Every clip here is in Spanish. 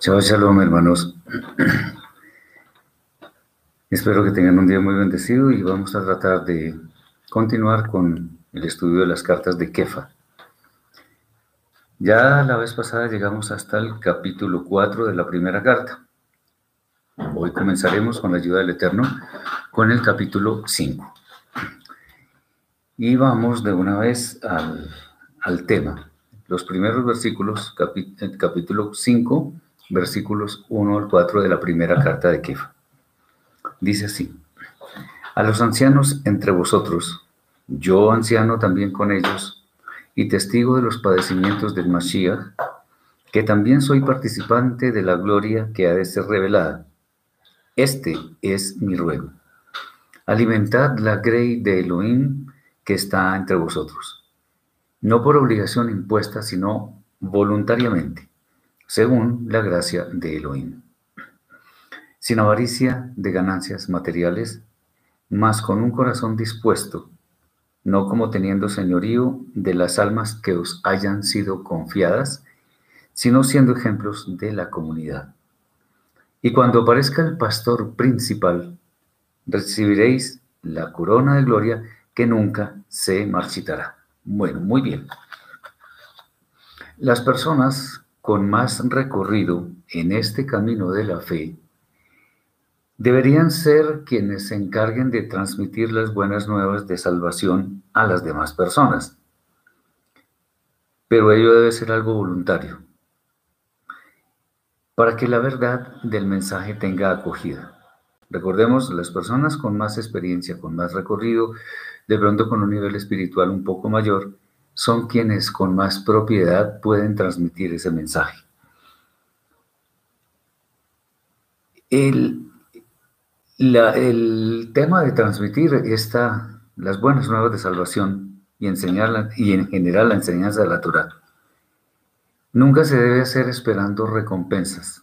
Chao, shalom, hermanos. Espero que tengan un día muy bendecido y vamos a tratar de continuar con el estudio de las cartas de Kefa. Ya la vez pasada llegamos hasta el capítulo 4 de la primera carta. Hoy comenzaremos con la ayuda del Eterno con el capítulo 5. Y vamos de una vez al, tema. Los primeros versículos, capítulo 5, versículos 1 al 4 de la primera carta de Kefa. Dice así, a los ancianos entre vosotros, yo anciano también con ellos, y testigo de los padecimientos del Mashiach, que también soy participante de la gloria que ha de ser revelada. Este es mi ruego. Alimentad la grey de Elohim que está entre vosotros, no por obligación impuesta, sino voluntariamente, según la gracia de Elohim sin avaricia de ganancias materiales, mas con un corazón dispuesto, no como teniendo señorío de las almas que os hayan sido confiadas, sino siendo ejemplos de la comunidad. Y cuando aparezca el pastor principal, recibiréis la corona de gloria que nunca se marchitará. Bueno, muy bien. Las personas con más recorrido en este camino de la fe deberían ser quienes se encarguen de transmitir las buenas nuevas de salvación a las demás personas. Pero ello debe ser algo voluntario, para que la verdad del mensaje tenga acogida. Recordemos, las personas con más experiencia, con más recorrido, de pronto con un nivel espiritual un poco mayor, son quienes con más propiedad pueden transmitir ese mensaje. El, el tema de transmitir esta, las buenas nuevas de salvación y enseñarla, y en general la enseñanza de la Torah, nunca se debe hacer esperando recompensas,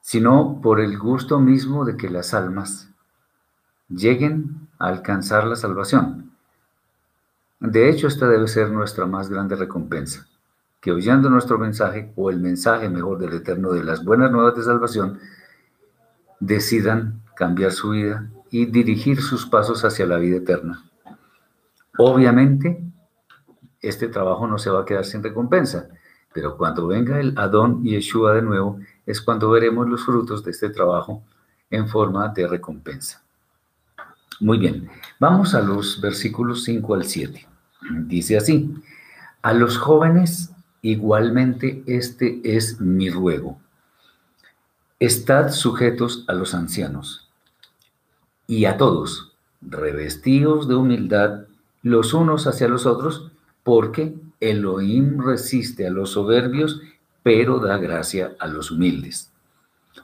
sino por el gusto mismo de que las almas lleguen a alcanzar la salvación. De hecho, esta debe ser nuestra más grande recompensa, que oyendo nuestro mensaje, o el mensaje mejor del Eterno de las buenas nuevas de salvación, decidan cambiar su vida y dirigir sus pasos hacia la vida eterna. Obviamente, este trabajo no se va a quedar sin recompensa, pero cuando venga el Adón y Yeshua de nuevo, es cuando veremos los frutos de este trabajo en forma de recompensa. Muy bien, vamos a los versículos 5 al 7. Dice así, a los jóvenes igualmente este es mi ruego Estad sujetos a los ancianos y a todos, revestidos de humildad los unos hacia los otros, porque Elohim resiste a los soberbios, pero da gracia a los humildes.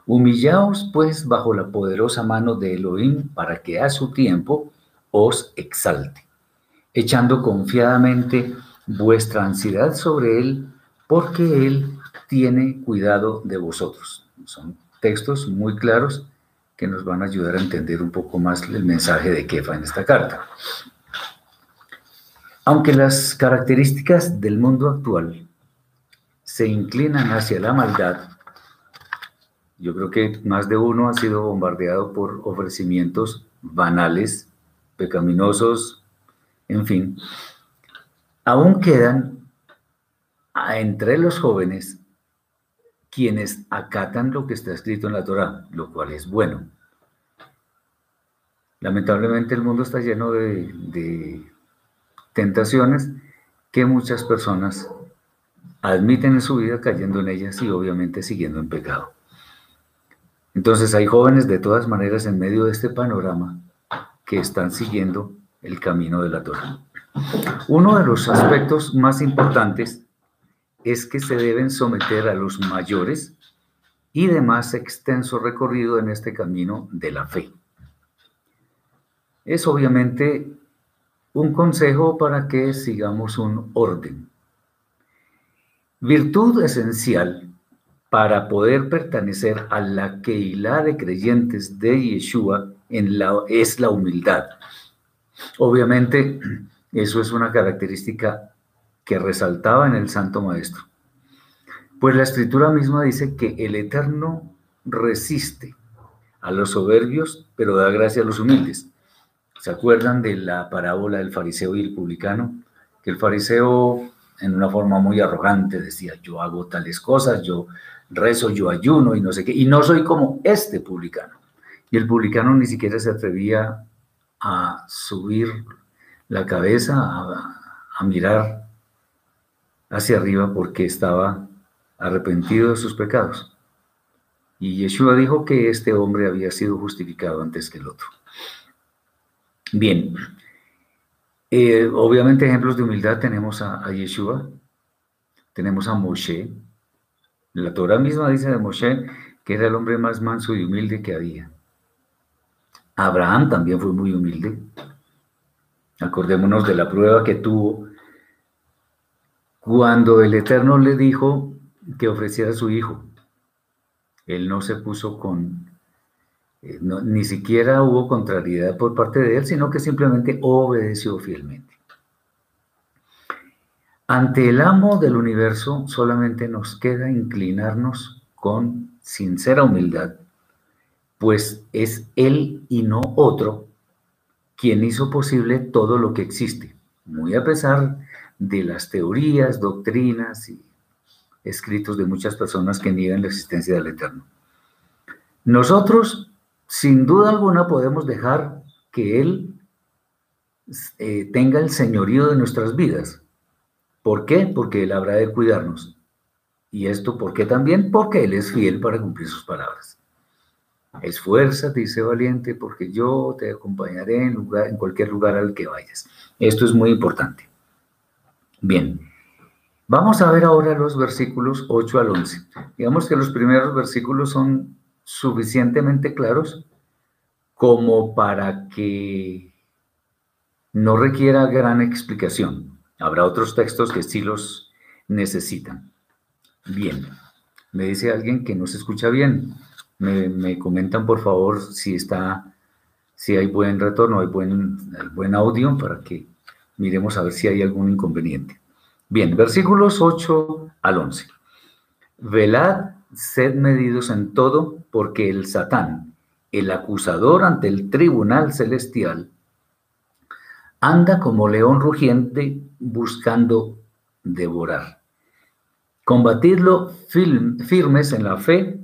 Humillaos pues bajo la poderosa mano de Elohim para que a su tiempo os exalte, echando confiadamente vuestra ansiedad sobre él, porque él tiene cuidado de vosotros. Son textos muy claros que nos van a ayudar a entender un poco más el mensaje de Kefa en esta carta. Aunque las características del mundo actual se inclinan hacia la maldad, yo creo que más de uno ha sido bombardeado por ofrecimientos banales, pecaminosos, en fin, aún quedan entre los jóvenes quienes acatan lo que está escrito en la Torah, lo cual es bueno. Lamentablemente el mundo está lleno de, tentaciones que muchas personas admiten en su vida cayendo en ellas y obviamente siguiendo en pecado. Entonces hay jóvenes de todas maneras en medio de este panorama que están siguiendo el camino de la Torah. Uno de los aspectos más importantes es que se deben someter a los mayores y de más extenso recorrido en este camino de la fe. Es obviamente un consejo para que sigamos un orden. Virtud esencial para poder pertenecer a la Keilah de creyentes de Yeshua es la humildad. Obviamente, eso es una característica que resaltaba en el Santo Maestro. Pues la escritura misma dice que el Eterno resiste a los soberbios, pero da gracia a los humildes. ¿Se acuerdan de la parábola del fariseo y el publicano? Que el fariseo, en una forma muy arrogante, decía, yo hago tales cosas, yo rezo, yo ayuno y no sé qué, y no soy como este publicano. Y el publicano ni siquiera se atrevía a subir la cabeza, a, a mirar hacia arriba porque estaba arrepentido de sus pecados. Y Yeshua dijo que este hombre había sido justificado antes que el otro. Bien, eh, obviamente ejemplos de humildad tenemos a, Yeshua, tenemos a Moshe. La Torah misma dice de Moshe que era el hombre más manso y humilde que había. Abraham también fue muy humilde. Acordémonos de la prueba que tuvo cuando el Eterno le dijo que ofreciera a su hijo. Él no se puso con, eh, ni siquiera hubo contrariedad por parte de él, sino que simplemente obedeció fielmente. Ante el amo del universo solamente nos queda inclinarnos con sincera humildad, pues es él y no otro quien hizo posible todo lo que existe, muy a pesar de las teorías, doctrinas y escritos de muchas personas que niegan la existencia del Eterno. Nosotros, sin duda alguna, podemos dejar que Él eh, tenga el señorío de nuestras vidas. ¿Por qué? Porque Él habrá de cuidarnos. ¿Y esto por qué también? Porque Él es fiel para cumplir sus palabras. Esfuérzate dice valiente, porque yo te acompañaré en, lugar, en cualquier lugar al que vayas. Esto es muy importante. Bien, Vamos a ver ahora los versículos 8 al 11. Digamos que los primeros versículos son suficientemente claros como para que no requiera gran explicación. Habrá otros textos que sí los necesitan. Bien, me dice alguien que no se escucha bien. Me, comentan por favor si está, si hay buen retorno, hay buen, buen audio para que miremos a ver si hay algún inconveniente. Bien, versículos 8 al 11. Velad, sed medidos en todo, porque el Satán, el acusador ante el tribunal celestial, anda como león rugiente buscando devorar. Combatidlo firmes en la fe,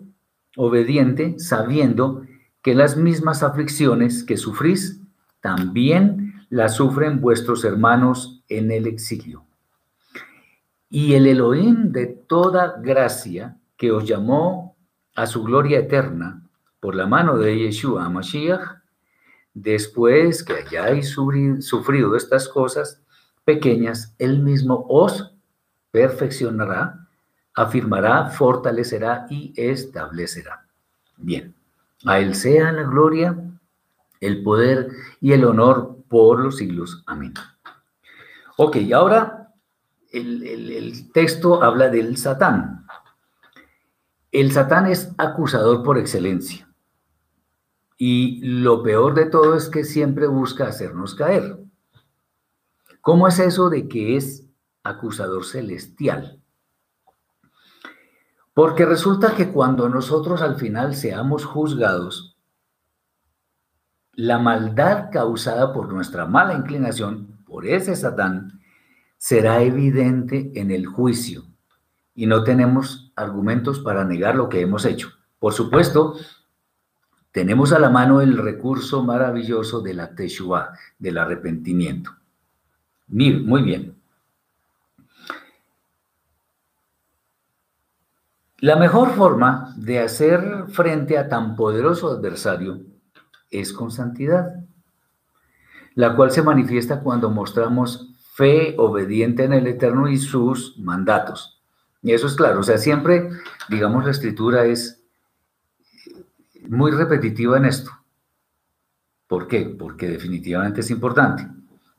obediente, sabiendo que las mismas aflicciones que sufrís, también las sufren vuestros hermanos en el exilio. Y el Elohim de toda gracia que os llamó a su gloria eterna por la mano de Yeshua Mashiach, después que hayáis sufrido estas cosas pequeñas, él mismo os perfeccionará, afirmará, fortalecerá y establecerá. Bien, a él sea la gloria, el poder y el honor por los siglos. Amén. Ok, ahora el, texto habla del Satán. El Satán es acusador por excelencia. Y lo peor de todo es que siempre busca hacernos caer. ¿Cómo es eso de que es acusador celestial? Porque resulta que cuando nosotros al final seamos juzgados, la maldad causada por nuestra mala inclinación, por ese Satán, será evidente en el juicio y no tenemos argumentos para negar lo que hemos hecho. Por supuesto, tenemos a la mano el recurso maravilloso de la Teshuvah, del arrepentimiento. Muy bien. La mejor forma de hacer frente a tan poderoso adversario es con santidad, la cual se manifiesta cuando mostramos fe obediente en el Eterno y sus mandatos. Y eso es claro, o sea, siempre, digamos, la escritura es muy repetitiva en esto. ¿Por qué? Porque definitivamente es importante.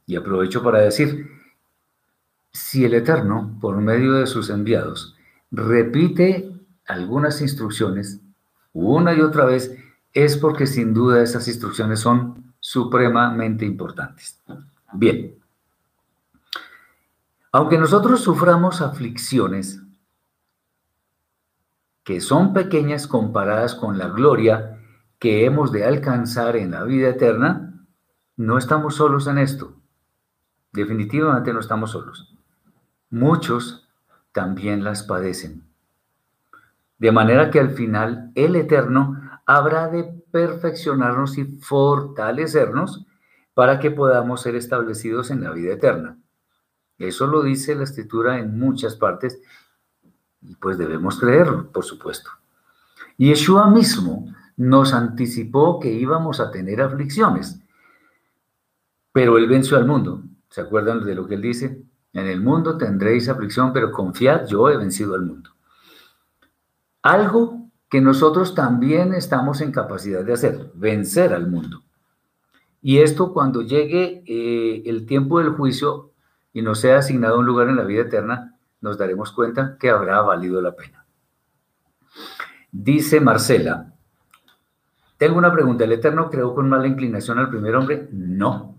Y aprovecho para decir, si el Eterno, por medio de sus enviados, repite algunas instrucciones una y otra vez, es porque sin duda esas instrucciones son supremamente importantes. Bien, aunque nosotros suframos aflicciones, que son pequeñas comparadas con la gloria que hemos de alcanzar en la vida eterna, no estamos solos en esto. Definitivamente no estamos solos. Muchos también las padecen. De manera que al final el Eterno habrá de perfeccionarnos y fortalecernos para que podamos ser establecidos en la vida eterna. Eso lo dice la escritura en muchas partes y pues debemos creerlo, por supuesto. Yeshua mismo nos anticipó que íbamos a tener aflicciones, pero Él venció al mundo. ¿Se acuerdan de lo que Él dice? En el mundo tendréis aflicción, pero confiad, yo he vencido al mundo. Algo que nosotros también estamos en capacidad de hacer, vencer al mundo. Y esto cuando llegue eh, el tiempo del juicio y nos sea asignado un lugar en la vida eterna, nos daremos cuenta que habrá valido la pena. Dice Marcela, tengo una pregunta, ¿el Eterno creó con mala inclinación al primer hombre? No,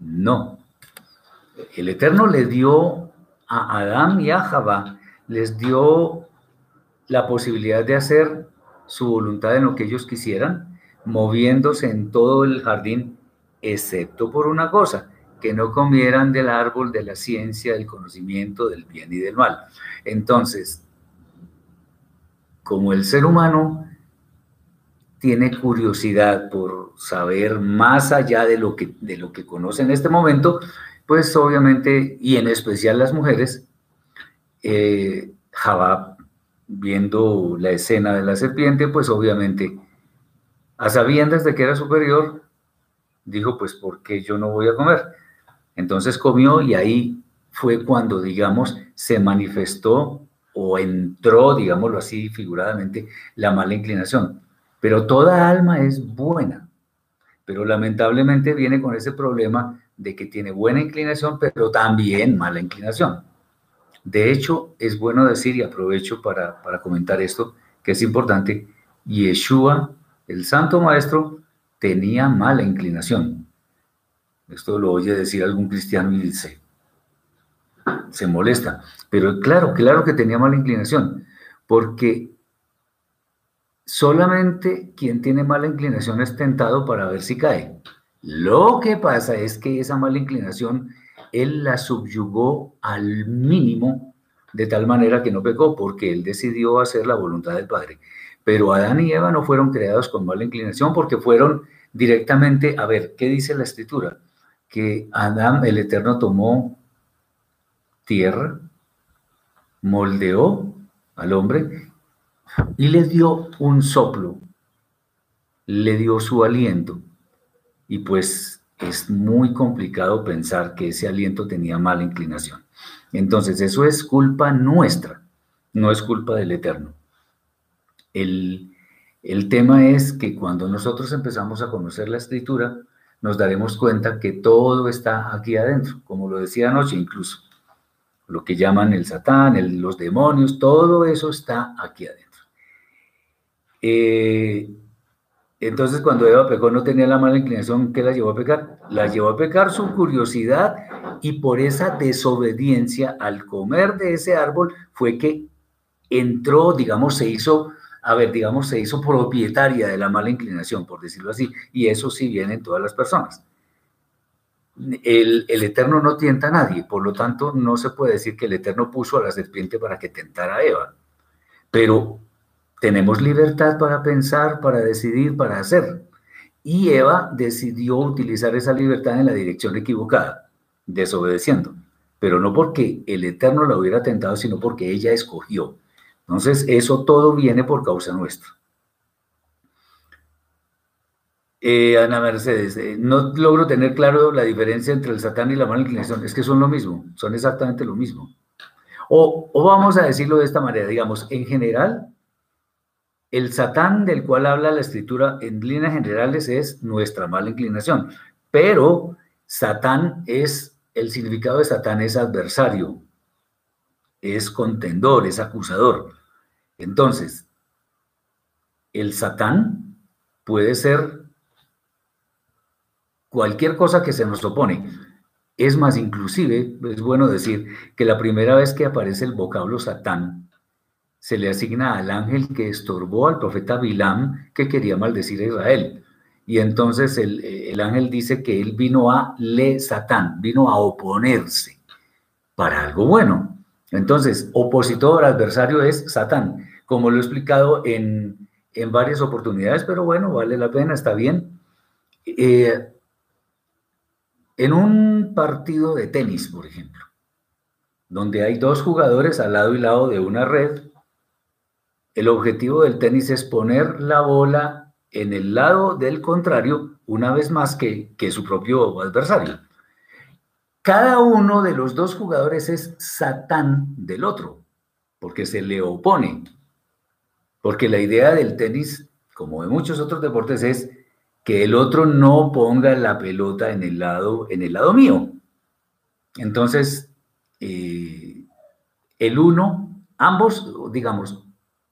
no. El Eterno le dio a Adán y a Jabá, les dio la posibilidad de hacer su voluntad en lo que ellos quisieran, moviéndose en todo el jardín, excepto por una cosa, que no comieran del árbol de la ciencia, del conocimiento, del bien y del mal. Entonces, como el ser humano tiene curiosidad por saber más allá de lo que, de lo que conoce en este momento, pues obviamente, y en especial las mujeres, eh, Jabá, viendo la escena de la serpiente, pues obviamente, a sabiendas de que era superior, dijo, pues, ¿por qué yo no voy a comer? Entonces comió y ahí fue cuando, digamos, se manifestó o entró, digámoslo así figuradamente, la mala inclinación. Pero toda alma es buena, pero lamentablemente viene con ese problema de que tiene buena inclinación, pero también mala inclinación. De hecho, es bueno decir, y aprovecho para, para comentar esto, que es importante, Yeshua, el Santo Maestro, tenía mala inclinación. Esto lo oye decir algún cristiano y dice, se molesta. Pero claro, claro que tenía mala inclinación, porque solamente quien tiene mala inclinación es tentado para ver si cae. Lo que pasa es que esa mala inclinación él la subyugó al mínimo de tal manera que no pecó, porque él decidió hacer la voluntad del Padre. Pero Adán y Eva no fueron creados con mala inclinación porque fueron directamente, a ver, ¿qué dice la escritura? Que Adán, el Eterno, tomó tierra, moldeó al hombre y le dio un soplo, le dio su aliento. Y pues es muy complicado pensar que ese aliento tenía mala inclinación. Entonces, eso es culpa nuestra, no es culpa del Eterno. El, el tema es que cuando nosotros empezamos a conocer la escritura, nos daremos cuenta que todo está aquí adentro, como lo decía anoche incluso. Lo que llaman el Satán, los demonios, todo eso está aquí adentro. Eh, entonces, cuando Eva pecó, no tenía la mala inclinación que la llevó a pecar. La llevó a pecar su curiosidad y por esa desobediencia al comer de ese árbol fue que entró, digamos, se hizo a ver, digamos, se hizo propietaria de la mala inclinación, por decirlo así, y eso sí viene en todas las personas. El, el, Eterno no tienta a nadie, por lo tanto, no se puede decir que el Eterno puso a la serpiente para que tentara a Eva, pero tenemos libertad para pensar, para decidir, para hacer. Y Eva decidió utilizar esa libertad en la dirección equivocada, desobedeciendo, pero no porque el Eterno la hubiera tentado, sino porque ella escogió. Entonces, eso todo viene por causa nuestra. Eh, Ana Mercedes, eh, no logro tener claro la diferencia entre el Satán y la mala inclinación. Es que son lo mismo, son exactamente lo mismo. O, o vamos a decirlo de esta manera, digamos, en general, el Satán del cual habla la escritura en líneas generales es nuestra mala inclinación, pero Satán es, el significado de Satán es adversario, es contendor, es acusador. Entonces, el Satán puede ser cualquier cosa que se nos opone. Es más, inclusive, es bueno decir que la primera vez que aparece el vocablo Satán, se le asigna al ángel que estorbó al profeta Bilam que quería maldecir a Israel. Y entonces el, ángel dice que él vino a le Satán, vino a oponerse para algo bueno. Entonces, opositor, adversario es Satán, como lo he explicado en, varias oportunidades, pero bueno, vale la pena, está bien. Eh, en un partido de tenis, por ejemplo, donde hay dos jugadores al lado y lado de una red, el objetivo del tenis es poner la bola en el lado del contrario una vez más que, que su propio adversario. Cada uno de los dos jugadores es Satán del otro, porque se le opone. Porque la idea del tenis, como de muchos otros deportes, es que el otro no ponga la pelota en el lado, en el lado mío. Entonces, eh, el uno, ambos, digamos,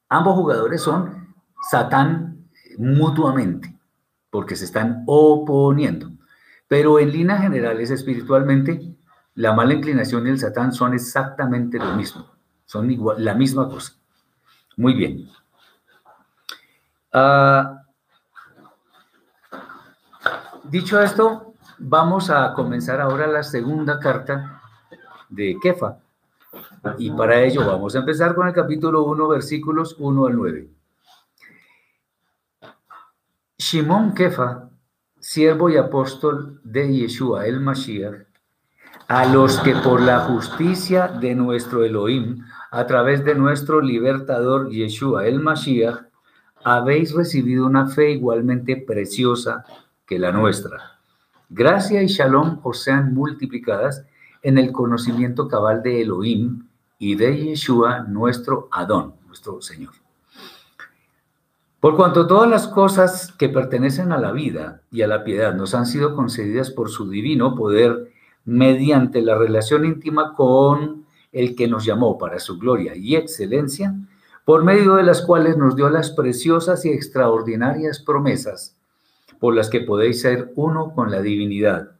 ambos jugadores son Satán mutuamente, porque se están oponiendo. Pero en líneas generales, espiritualmente, la mala inclinación y el Satán son exactamente lo mismo, son igual, la misma cosa. Muy bien. Ah, dicho esto, vamos a comenzar ahora la segunda carta de Kefa. Y para ello vamos a empezar con el capítulo 1, versículos 1 al 9. Shimon Kefa, siervo y apóstol de Yeshua el Mashiach, a los que por la justicia de nuestro Elohim, a través de nuestro libertador Yeshua el Mashiach, habéis recibido una fe igualmente preciosa que la nuestra. Gracia y shalom os sean multiplicadas en el conocimiento cabal de Elohim y de Yeshua, nuestro Adón, nuestro Señor. Por cuanto todas las cosas que pertenecen a la vida y a la piedad nos han sido concedidas por su divino poder mediante la relación íntima con el que nos llamó para su gloria y excelencia, por medio de las cuales nos dio las preciosas y extraordinarias promesas por las que podéis ser uno con la divinidad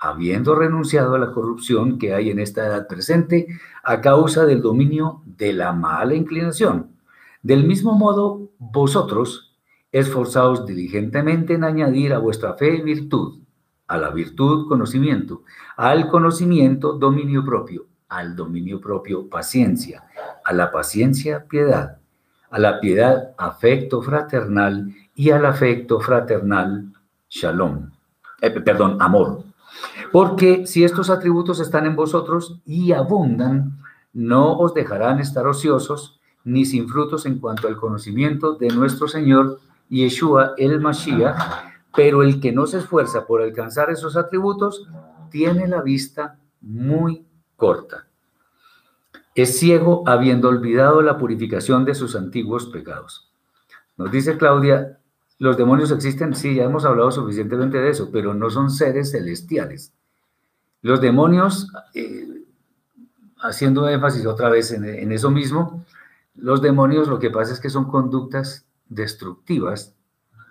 habiendo renunciado a la corrupción que hay en esta edad presente a causa del dominio de la mala inclinación. Del mismo modo, vosotros esforzaos diligentemente en añadir a vuestra fe virtud, a la virtud conocimiento, al conocimiento dominio propio, al dominio propio paciencia, a la paciencia piedad, a la piedad afecto fraternal. Y al afecto fraternal shalom, eh, perdón, amor. Porque si estos atributos están en vosotros y abundan, no os dejarán estar ociosos ni sin frutos en cuanto al conocimiento de nuestro Señor Yeshua el Mashiach, pero el que no se esfuerza por alcanzar esos atributos tiene la vista muy corta. Es ciego habiendo olvidado la purificación de sus antiguos pecados. Nos dice Claudia, los demonios existen, sí, ya hemos hablado suficientemente de eso, pero no son seres celestiales. Los demonios, eh, haciendo énfasis otra vez en, eso mismo, los demonios lo que pasa es que son conductas destructivas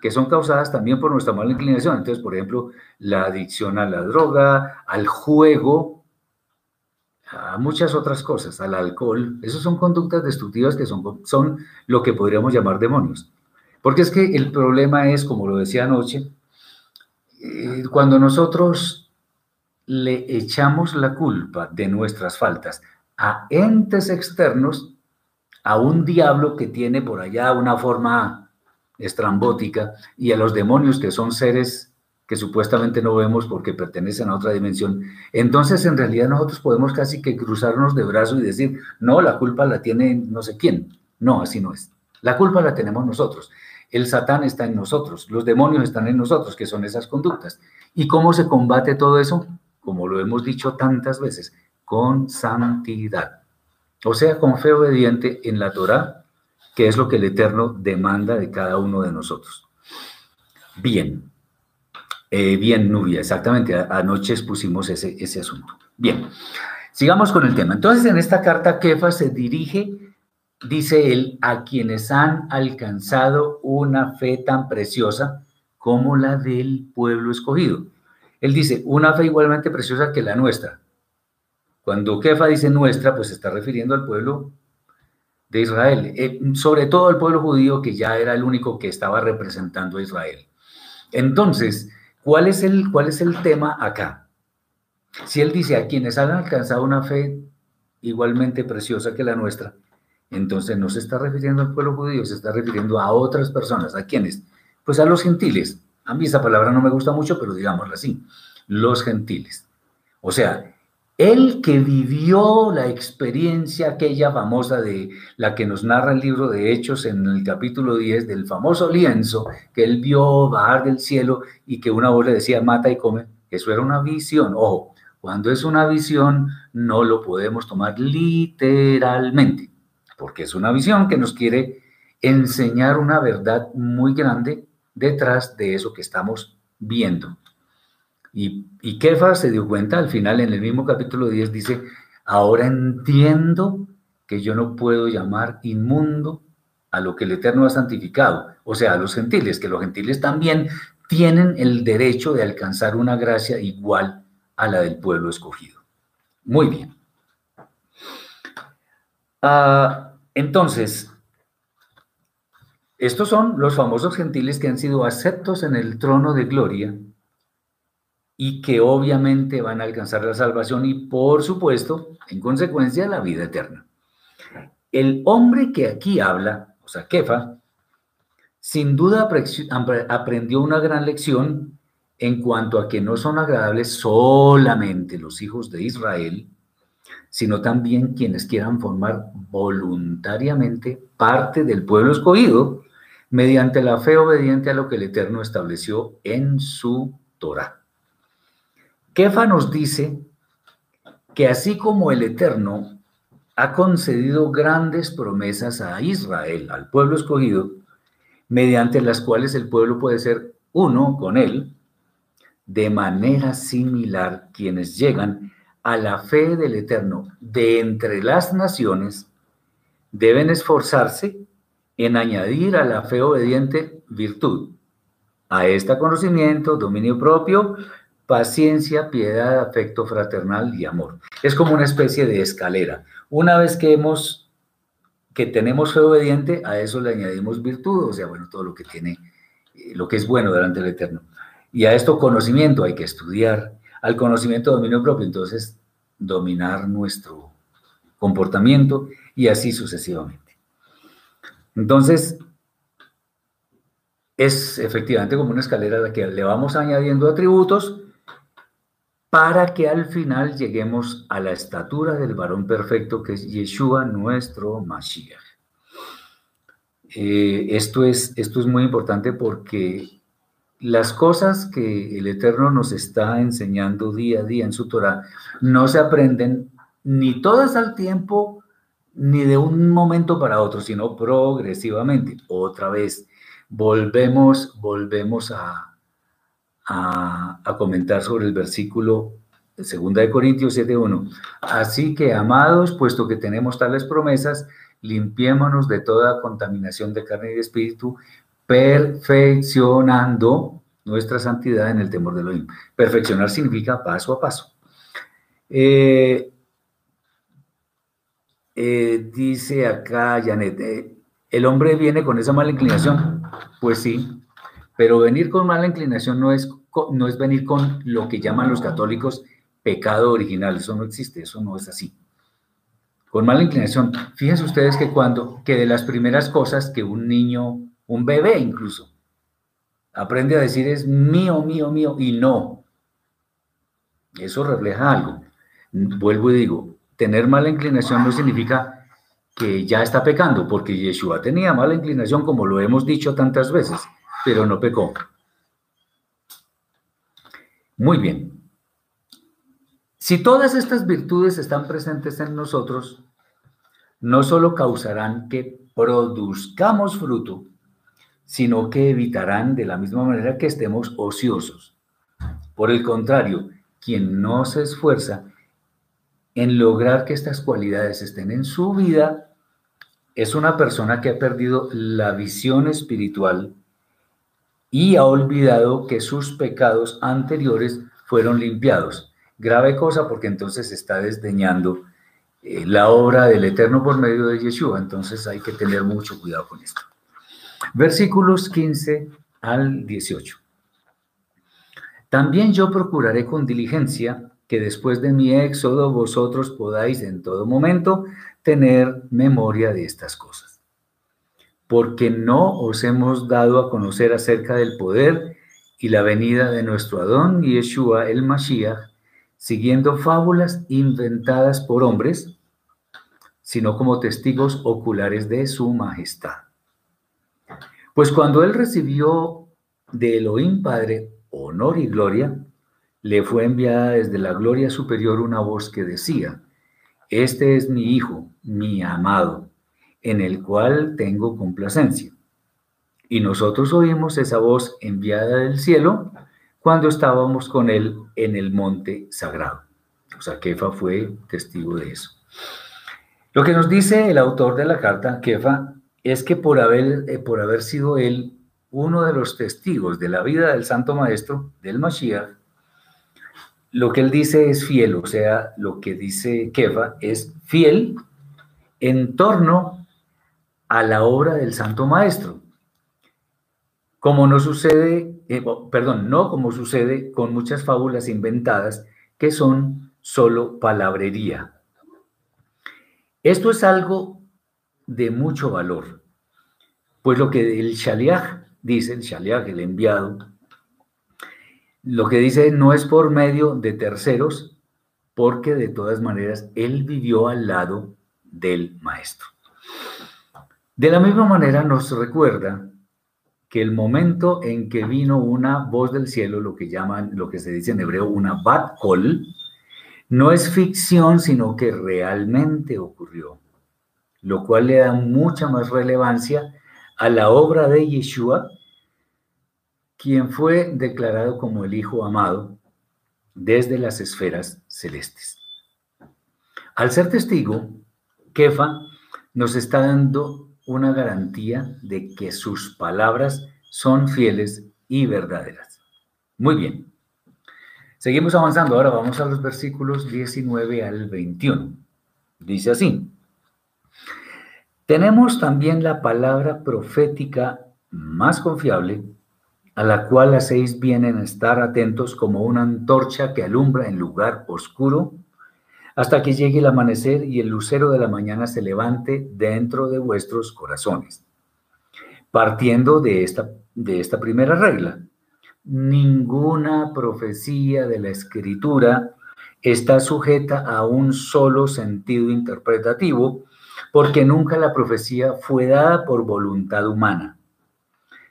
que son causadas también por nuestra mala inclinación. Entonces, por ejemplo, la adicción a la droga, al juego, a muchas otras cosas, al alcohol. Esas son conductas destructivas que son, son lo que podríamos llamar demonios. Porque es que el problema es, como lo decía anoche, eh, cuando nosotros le echamos la culpa de nuestras faltas a entes externos, a un diablo que tiene por allá una forma estrambótica y a los demonios que son seres que supuestamente no vemos porque pertenecen a otra dimensión, entonces en realidad nosotros podemos casi que cruzarnos de brazos y decir, no, la culpa la tiene no sé quién. No, así no es. La culpa la tenemos nosotros. El Satán está en nosotros, los demonios están en nosotros, que son esas conductas. ¿Y cómo se combate todo eso? Como lo hemos dicho tantas veces, con santidad. O sea, con fe obediente en la Torah, que es lo que el Eterno demanda de cada uno de nosotros. Bien, eh, bien, Nubia, exactamente, anoche expusimos ese, ese asunto. Bien, sigamos con el tema. Entonces, en esta carta, Kefa se dirige dice él, a quienes han alcanzado una fe tan preciosa como la del pueblo escogido. Él dice, una fe igualmente preciosa que la nuestra. Cuando Kefa dice nuestra, pues se está refiriendo al pueblo de Israel, eh, sobre todo el pueblo judío que ya era el único que estaba representando a Israel. Entonces, ¿cuál es el, cuál es el tema acá? Si él dice a quienes han alcanzado una fe igualmente preciosa que la nuestra, entonces no se está refiriendo al pueblo judío, se está refiriendo a otras personas. ¿A quiénes? Pues a los gentiles. A mí esa palabra no me gusta mucho, pero digámoslo así, los gentiles. O sea, el que vivió la experiencia aquella famosa de la que nos narra el libro de Hechos en el capítulo 10 del famoso lienzo que él vio bajar del cielo y que una voz le decía mata y come, eso era una visión. Ojo, cuando es una visión no lo podemos tomar literalmente, porque es una visión que nos quiere enseñar una verdad muy grande detrás de eso que estamos viendo. Y, y se dio cuenta al final, en el mismo capítulo 10, dice, ahora entiendo que yo no puedo llamar inmundo a lo que el Eterno ha santificado, o sea, a los gentiles, que los gentiles también tienen el derecho de alcanzar una gracia igual a la del pueblo escogido. Muy bien. Ah, entonces, estos son los famosos gentiles que han sido aceptos en el trono de gloria y que obviamente van a alcanzar la salvación y por supuesto, en consecuencia, la vida eterna. El hombre que aquí habla, o sea, Kefa, sin duda aprendió una gran lección en cuanto a que no son agradables solamente los hijos de Israel, sino también quienes quieran formar voluntariamente parte del pueblo escogido mediante la fe obediente a lo que el Eterno estableció en su Torah. Kefa nos dice que así como el Eterno ha concedido grandes promesas a Israel, al pueblo escogido, mediante las cuales el pueblo puede ser uno con él, de manera similar quienes llegan a la fe del Eterno de entre las naciones deben esforzarse en añadir a la fe obediente virtud, a este conocimiento, dominio propio, paciencia, piedad, afecto fraternal y amor. Es como una especie de escalera. Una vez que hemos, que tenemos fe obediente, a eso le añadimos virtud, o sea, bueno, todo lo que tiene, eh, lo que es bueno delante del Eterno. Y a esto conocimiento hay que estudiar, al conocimiento dominio propio, entonces dominar nuestro comportamiento y así sucesivamente. Entonces, es efectivamente como una escalera a la que le vamos añadiendo atributos para que al final lleguemos a la estatura del varón perfecto que es Yeshua, nuestro Mashiach. Eh, esto, es, esto es muy importante porque las cosas que el Eterno nos está enseñando día a día en su Torah no se aprenden ni todas al tiempo, ni de un momento para otro, sino progresivamente. Otra vez, volvemos, volvemos a, a, comentar sobre el versículo 2 de Corintios 7.1. Así que, amados, puesto que tenemos tales promesas, limpiémonos de toda contaminación de carne y de espíritu, perfeccionando nuestra santidad en el temor de Elohim. Perfeccionar significa paso a paso. Eh, eh, dice acá Janet, eh, ¿el hombre viene con esa mala inclinación? Pues sí, pero venir con mala inclinación no es, no es venir con lo que llaman los católicos pecado original. Eso no existe, eso no es así. Con mala inclinación. Fíjense ustedes que cuando, que de las primeras cosas que un niño, un bebé incluso, aprende a decir es mío, mío, mío y no. Eso refleja algo. Vuelvo y digo, tener mala inclinación no significa que ya está pecando, porque Yeshua tenía mala inclinación, como lo hemos dicho tantas veces pero no pecó. Muy bien. Si todas estas virtudes están presentes en nosotros, no solo causarán que produzcamos fruto, sino que evitarán de la misma manera que estemos ociosos. Por el contrario, quien no se esfuerza en lograr que estas cualidades estén en su vida, es una persona que ha perdido la visión espiritual y ha olvidado que sus pecados anteriores fueron limpiados. Grave cosa porque entonces está desdeñando eh, la obra del Eterno por medio de Yeshua. Entonces hay que tener mucho cuidado con esto. Versículos 15 al 18. También yo procuraré con diligencia que después de mi éxodo vosotros podáis en todo momento tener memoria de estas cosas. Porque no os hemos dado a conocer acerca del poder y la venida de nuestro Adón Yeshua el Mashiach, siguiendo fábulas inventadas por hombres, sino como testigos oculares de su majestad. Pues cuando él recibió de Elohim Padre honor y gloria, le fue enviada desde la gloria superior una voz que decía, Este es mi Hijo, mi amado, en el cual tengo complacencia. Y nosotros oímos esa voz enviada del cielo cuando estábamos con él en el monte sagrado. O sea, Kefa fue testigo de eso. Lo que nos dice el autor de la carta, Kefa, es que por haber, eh, sido él uno de los testigos de la vida del Santo Maestro, del Mashiach, lo que él dice es fiel, o sea, lo que dice Kefa es fiel en torno a la obra del Santo Maestro. Como no sucede, eh, perdón, no como sucede con muchas fábulas inventadas que son solo palabrería. Esto es algo de mucho valor, pues lo que el Shaliach dice el Shaliach, el enviado, lo que dice no es por medio de terceros, porque de todas maneras él vivió al lado del maestro. De la misma manera nos recuerda que el momento en que vino una voz del cielo, lo que llaman, lo que se dice en hebreo, una bat kol, no es ficción, sino que realmente ocurrió, lo cual le da mucha más relevancia a la obra de Yeshua, quien fue declarado como el Hijo amado desde las esferas celestes. Al ser testigo, Kefa nos está dando una garantía de que sus palabras son fieles y verdaderas. Muy bien. Seguimos avanzando. Ahora vamos a los versículos 19 al 21. Dice así. Tenemos también la palabra profética más confiable, a la cual hacéis bien en estar atentos como una antorcha que alumbra en lugar oscuro, hasta que llegue el amanecer y el lucero de la mañana se levante dentro de vuestros corazones. Partiendo de esta, de esta primera regla, ninguna profecía de la escritura está sujeta a un solo sentido interpretativo, porque nunca la profecía fue dada por voluntad humana,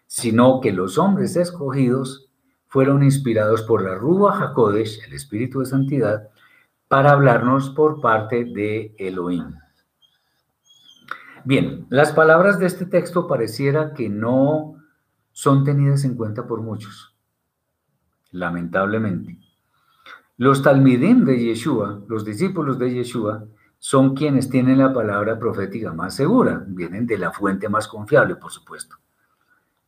sino que los hombres escogidos fueron inspirados por la Rúa Hakodesh, el Espíritu de Santidad, para hablarnos por parte de Elohim. Bien, las palabras de este texto pareciera que no son tenidas en cuenta por muchos, lamentablemente. Los talmidim de Yeshua, los discípulos de Yeshua, son quienes tienen la palabra profética más segura, vienen de la fuente más confiable, por supuesto.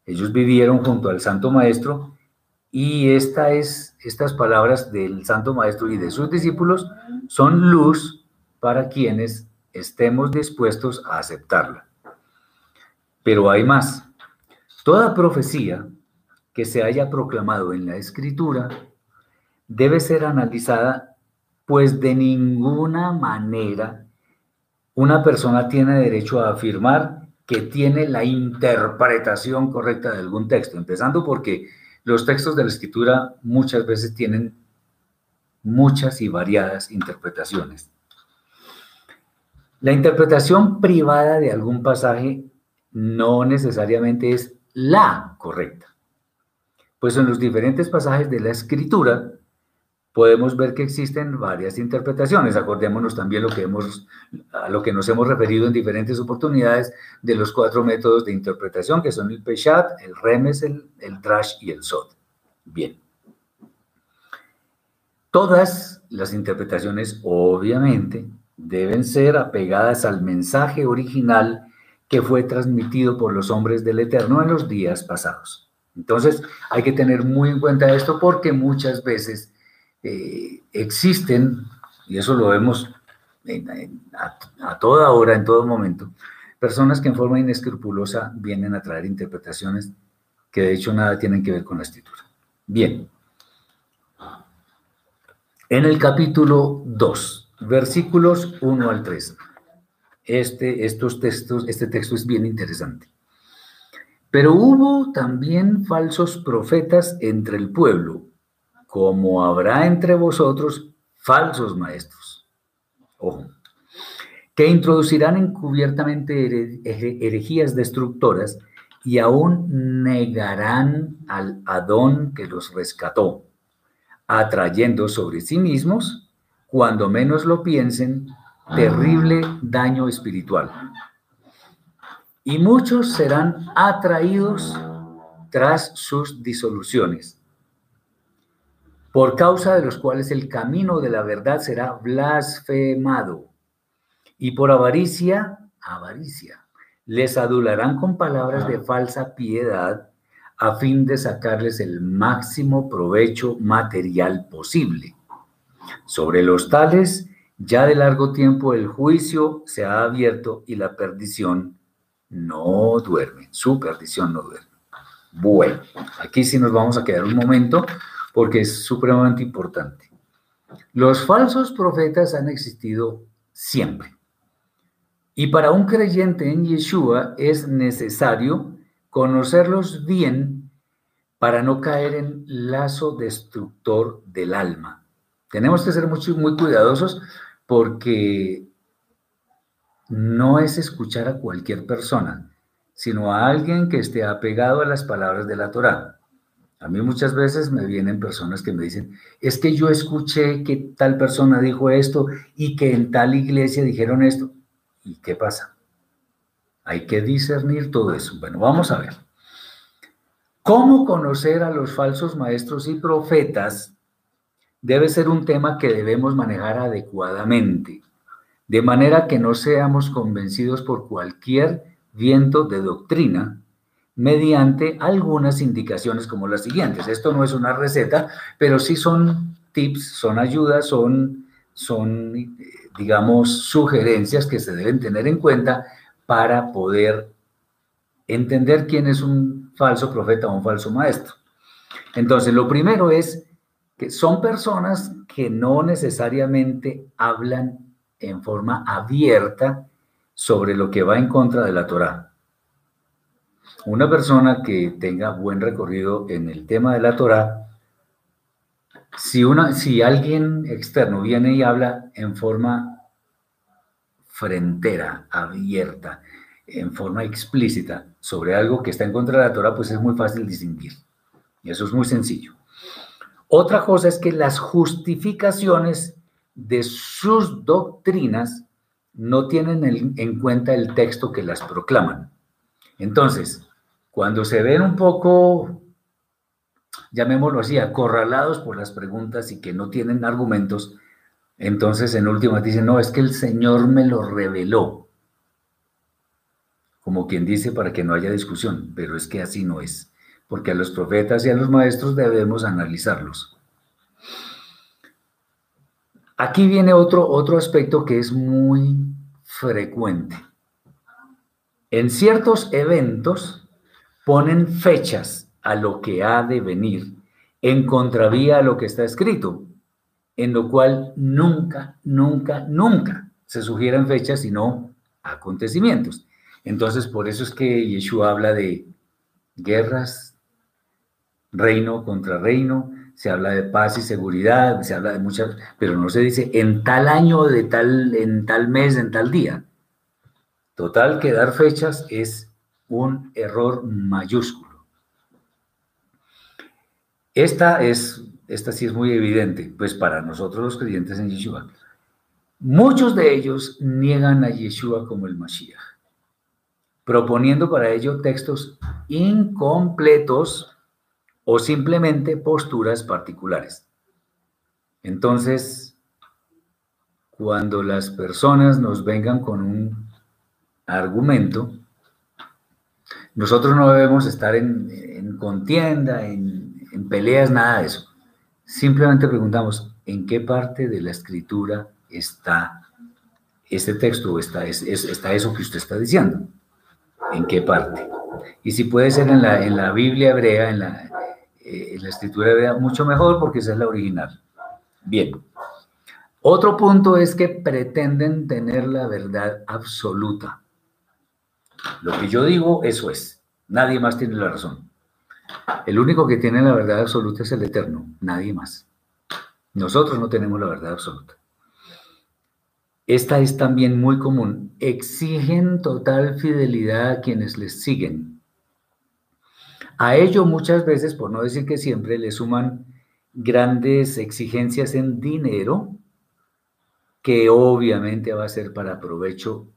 Ellos vivieron junto al Santo Maestro y esta es, estas palabras del Santo Maestro y de sus discípulos son luz para quienes estemos dispuestos a aceptarla. Pero hay más. Toda profecía que se haya proclamado en la Escritura debe ser analizada pues de ninguna manera una persona tiene derecho a afirmar que tiene la interpretación correcta de algún texto, empezando porque los textos de la escritura muchas veces tienen muchas y variadas interpretaciones. La interpretación privada de algún pasaje no necesariamente es la correcta, pues en los diferentes pasajes de la escritura podemos ver que existen varias interpretaciones. Acordémonos también lo que hemos, a lo que nos hemos referido en diferentes oportunidades de los cuatro métodos de interpretación, que son el Peshat, el Remes, el, el Drash y el Sod. Bien. Todas las interpretaciones, obviamente, deben ser apegadas al mensaje original que fue transmitido por los hombres del Eterno en los días pasados. Entonces, hay que tener muy en cuenta esto porque muchas veces eh, existen, y eso lo vemos a, toda hora, en todo momento, personas que en forma inescrupulosa vienen a traer interpretaciones que de hecho nada tienen que ver con la escritura. Bien. En el capítulo 2, versículos 1 al 3. Este, estos textos, este texto es bien interesante. Pero hubo también falsos profetas entre el pueblo, como habrá entre vosotros falsos maestros. Ojo. Que introducirán encubiertamente herejías destructoras y aún negarán al Adón que los rescató, atrayendo sobre sí mismos, cuando menos lo piensen, terrible daño espiritual. Y muchos serán atraídos tras sus disoluciones, por causa de los cuales el camino de la verdad será blasfemado, y por avaricia, avaricia, les adularán con palabras de falsa piedad a fin de sacarles el máximo provecho material posible. Sobre los tales, ya de largo tiempo el juicio se ha abierto y la perdición no duerme, su perdición no duerme. Bueno, aquí sí nos vamos a quedar un momento porque es supremamente importante. Los falsos profetas han existido siempre. Y para un creyente en Yeshua es necesario conocerlos bien para no caer en lazo destructor del alma. Tenemos que ser muy, muy cuidadosos porque no es escuchar a cualquier persona, sino a alguien que esté apegado a las palabras de la Torá. A mí muchas veces me vienen personas que me dicen, es que yo escuché que tal persona dijo esto y que en tal iglesia dijeron esto. ¿Y qué pasa? Hay que discernir todo eso. Bueno, vamos a ver. ¿Cómo conocer a los falsos maestros y profetas? Debe ser un tema que debemos manejar adecuadamente de manera que no seamos convencidos por cualquier viento de doctrina mediante algunas indicaciones como las siguientes. Esto no es una receta, pero sí son tips, son ayudas, son, son digamos, sugerencias que se deben tener en cuenta para poder entender quién es un falso profeta o un falso maestro. Entonces, lo primero es que son personas que no necesariamente hablan en forma abierta sobre lo que va en contra de la Torá. Una persona que tenga buen recorrido en el tema de la Torá, si, una, si alguien externo viene y habla en forma frentera, abierta, en forma explícita sobre algo que está en contra de la Torah, pues es muy fácil distinguir. Y eso es muy sencillo. Otra cosa es que las justificaciones de sus doctrinas no tienen en cuenta el texto que las proclaman. Entonces, cuando se ven un poco, llamémoslo así, acorralados por las preguntas y que no tienen argumentos, entonces en última dicen, no, es que el Señor me lo reveló. Como quien dice para que no haya discusión, pero es que así no es, porque a los profetas y a los maestros debemos analizarlos. Aquí viene otro, otro aspecto que es muy frecuente. En ciertos eventos ponen fechas a lo que ha de venir en contravía a lo que está escrito, en lo cual nunca, nunca, nunca se sugieren fechas, sino acontecimientos. Entonces, por eso es que Yeshua habla de guerras, reino contra reino, se habla de paz y seguridad, se habla de muchas, pero no se dice en tal año, de tal, en tal mes, en tal día. Total, que dar fechas es un error mayúsculo. Esta es, esta sí es muy evidente, pues para nosotros los creyentes en Yeshua. Muchos de ellos niegan a Yeshua como el Mashiach, proponiendo para ello textos incompletos o simplemente posturas particulares. Entonces, cuando las personas nos vengan con un argumento, nosotros no debemos estar en, contienda, en, peleas, nada de eso. Simplemente preguntamos, ¿en qué parte de la escritura está este texto está, está eso que usted está diciendo. ¿En qué parte? Y si puede ser en la, en la Biblia hebrea, en la, eh, en la escritura hebrea, mucho mejor porque esa es la original. Bien. Otro punto es que pretenden tener la verdad absoluta. Lo que yo digo, eso es. Nadie más tiene la razón. El único que tiene la verdad absoluta es el Eterno, nadie más. Nosotros no tenemos la verdad absoluta. Esta es también muy común. Exigen total fidelidad a quienes les siguen. A ello muchas veces, por no decir que siempre, le suman grandes exigencias en dinero, que obviamente va a ser para provecho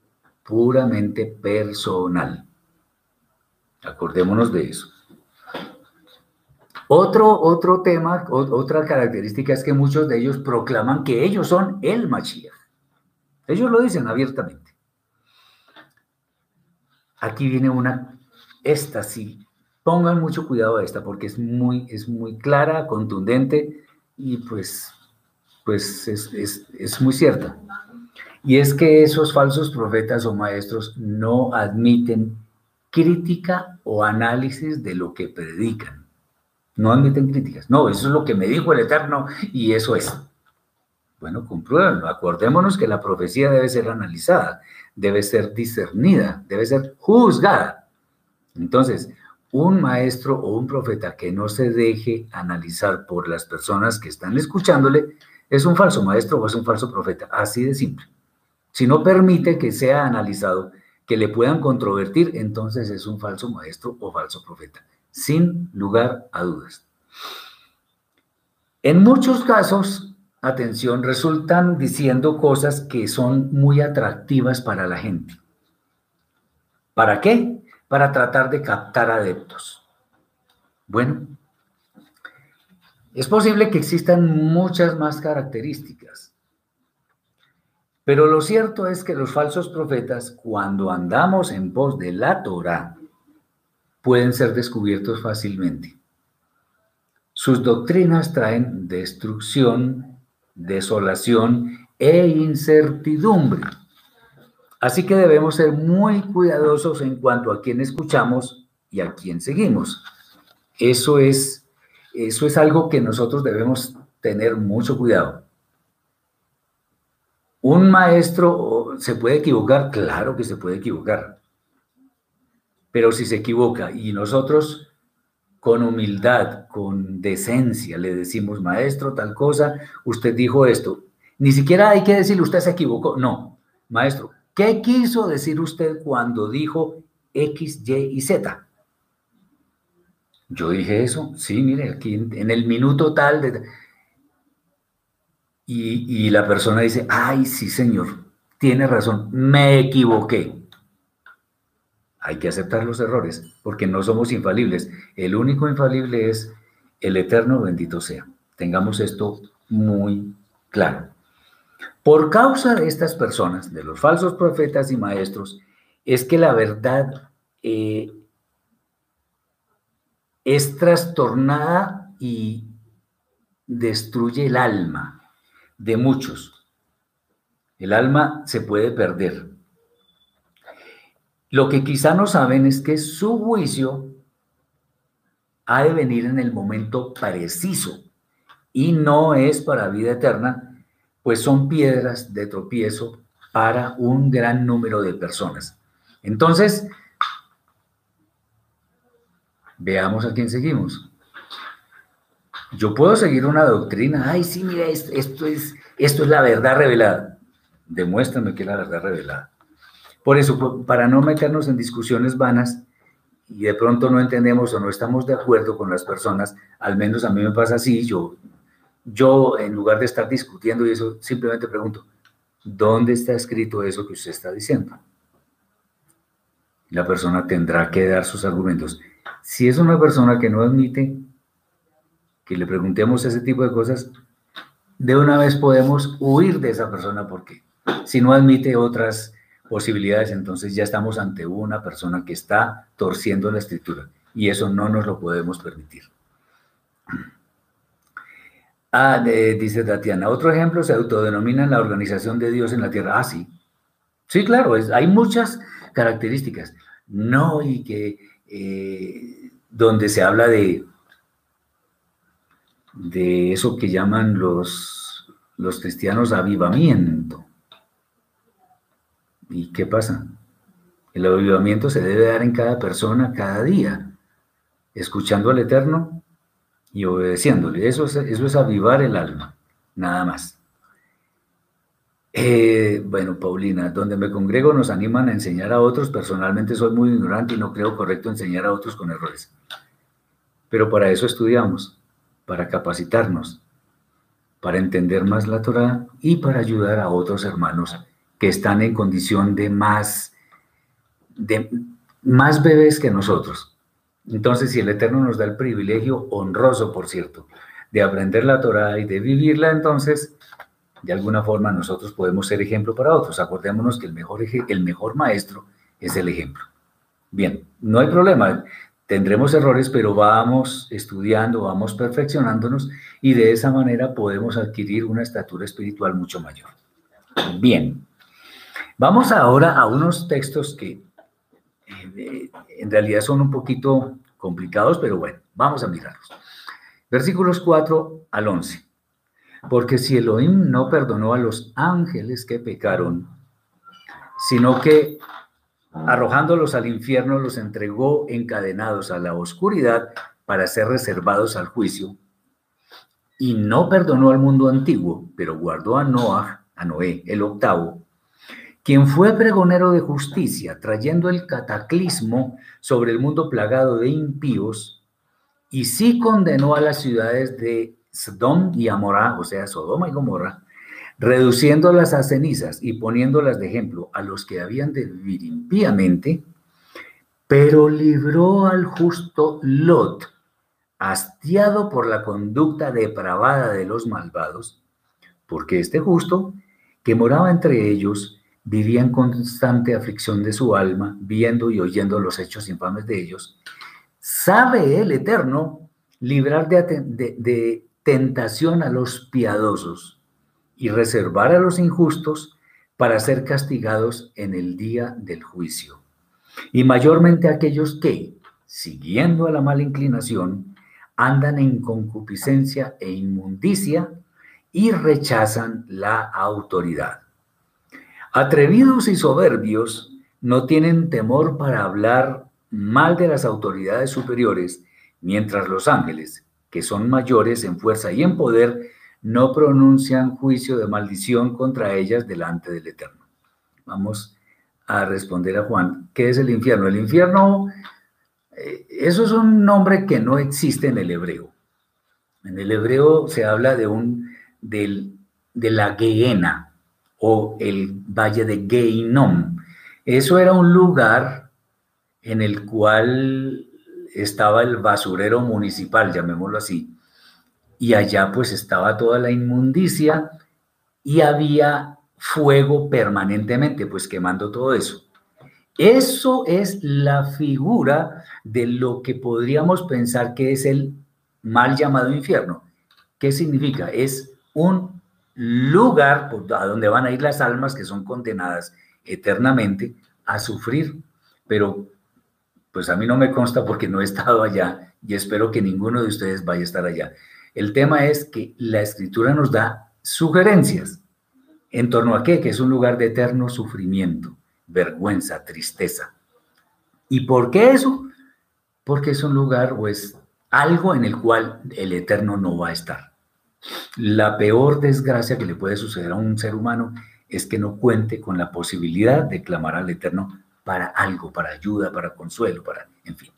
puramente personal. Acordémonos de eso. Otro, otro tema, otra característica es que muchos de ellos proclaman que ellos son el Mashiach. Ellos lo dicen abiertamente. Aquí viene una, esta sí, pongan mucho cuidado a esta porque es muy, es muy clara, contundente y pues, pues es, es muy cierta. Y es que esos falsos profetas o maestros no admiten crítica o análisis de lo que predican. No admiten críticas. No, eso es lo que me dijo el Eterno y eso es. Bueno, compruébenlo. Acordémonos que la profecía debe ser analizada, debe ser discernida, debe ser juzgada. Entonces, un maestro o un profeta que no se deje analizar por las personas que están escuchándole es un falso maestro o es un falso profeta. Así de simple. Si no permite que sea analizado, que le puedan controvertir, entonces es un falso maestro o falso profeta sin lugar a dudas. En muchos casos, atención, resultan diciendo cosas que son muy atractivas para la gente. ¿Para qué? Para tratar de captar adeptos. Bueno, es posible que existan muchas más características, pero lo cierto es que los falsos profetas, cuando andamos en pos de la Torah, pueden ser descubiertos fácilmente. Sus doctrinas traen destrucción, desolación e incertidumbre. Así que debemos ser muy cuidadosos en cuanto a quién escuchamos y a quién seguimos. Eso es, eso es algo que nosotros debemos tener mucho cuidado. ¿Un maestro se puede equivocar? Claro que se puede equivocar. Pero si se equivoca y nosotros con humildad, con decencia, le decimos, maestro, tal cosa, usted dijo esto. Ni siquiera hay que decirle, usted se equivocó. No, maestro, ¿qué quiso decir usted cuando dijo X, Y y Z? Yo dije eso, sí, mire, aquí en, el minuto tal de... Y, la persona dice, ay, sí, señor, tiene razón, me equivoqué. Hay que aceptar los errores porque no somos infalibles. El único infalible es el eterno bendito sea. Tengamos esto muy claro. Por causa de estas personas, de los falsos profetas y maestros, es que la verdad eh, es trastornada y destruye el alma de muchos. El alma se puede perder. Lo que quizá no saben es que su juicio ha de venir en el momento preciso y no es para vida eterna, pues son piedras de tropiezo para un gran número de personas. Entonces, veamos a quién seguimos. Yo puedo seguir una doctrina, ay, sí, mira, esto, es, esto es la verdad revelada. Demuéstrame que es la verdad revelada. Por eso, para no meternos en discusiones vanas y de pronto no entendemos o no estamos de acuerdo con las personas, al menos a mí me pasa así, yo, yo en lugar de estar discutiendo y eso, simplemente pregunto, ¿dónde está escrito eso que usted está diciendo? La persona tendrá que dar sus argumentos. Si es una persona que no admite que le preguntemos ese tipo de cosas, de una vez podemos huir de esa persona porque si no admite otras posibilidades, entonces ya estamos ante una persona que está torciendo la escritura y eso no nos lo podemos permitir. Ah, dice Tatiana, otro ejemplo se autodenomina la organización de Dios en la tierra. Ah, sí, Sí, claro, hay muchas características. No, y que eh, donde se habla de, de eso que llaman los, los cristianos avivamiento. ¿Y qué pasa? El avivamiento se debe dar en cada persona cada día, escuchando al Eterno y obedeciéndole. Eso es, eso es avivar el alma, nada más. Eh, bueno, Paulina, donde me congrego nos animan a enseñar a otros. Personalmente soy muy ignorante y no creo correcto enseñar a otros con errores. Pero para eso estudiamos, para capacitarnos, para entender más la Torah y para ayudar a otros hermanos que están en condición de más, de más bebés que nosotros. Entonces, si el Eterno nos da el privilegio honroso, por cierto, de aprender la Torah y de vivirla, entonces de alguna forma nosotros podemos ser ejemplo para otros. Acordémonos que el mejor, el mejor maestro es el ejemplo. Bien, no hay problema, tendremos errores, pero vamos estudiando, vamos perfeccionándonos y de esa manera podemos adquirir una estatura espiritual mucho mayor. Bien, vamos ahora a unos textos que eh, en realidad son un poquito complicados, pero bueno, vamos a mirarlos. Versículos 4 al 11. Porque si Elohim no perdonó a los ángeles que pecaron, sino que arrojándolos al infierno los entregó encadenados a la oscuridad para ser reservados al juicio, y no perdonó al mundo antiguo, pero guardó a Noah, a Noé, el octavo, quien fue pregonero de justicia, trayendo el cataclismo sobre el mundo plagado de impíos, y sí condenó a las ciudades de Sodom y Amorá, o sea, Sodoma y Gomorra, reduciéndolas a cenizas y poniéndolas de ejemplo a los que habían de vivir impíamente, pero libró al justo Lot, hastiado por la conducta depravada de los malvados, porque este justo, que moraba entre ellos, vivía en constante aflicción de su alma, viendo y oyendo los hechos infames de ellos, sabe el Eterno librar de, tentación a los piadosos y reservar a los injustos para ser castigados en el día del juicio. Y mayormente aquellos que, siguiendo a la mala inclinación, andan en concupiscencia e inmundicia y rechazan la autoridad. Atrevidos y soberbios no tienen temor para hablar mal de las autoridades superiores, mientras los ángeles, que son mayores en fuerza y en poder, no pronuncian juicio de maldición contra ellas delante del Eterno. Vamos a responder a Juan, ¿qué es el infierno? El infierno, eh, eso es un nombre que no existe en el hebreo. En el hebreo se habla de un del, de la Gehenna o el valle de Geinom. Eso era un lugar en el cual estaba el basurero municipal, llamémoslo así, y allá pues estaba toda la inmundicia y había fuego permanentemente, pues quemando todo eso. Eso es la figura de lo que podríamos pensar que es el mal llamado infierno. ¿Qué significa? Es un lugar a donde van a ir las almas que son condenadas eternamente a sufrir, pero pues a mí no me consta porque no he estado allá y espero que ninguno de ustedes vaya a estar allá. El tema es que la escritura nos da sugerencias en torno a qué, que es un lugar de eterno sufrimiento, vergüenza, tristeza. ¿Y por qué eso? Porque es un lugar o es algo en el cual el eterno no va a estar. La peor desgracia que le puede suceder a un ser humano es que no cuente con la posibilidad de clamar al eterno para algo, para ayuda, para consuelo, para, en fin.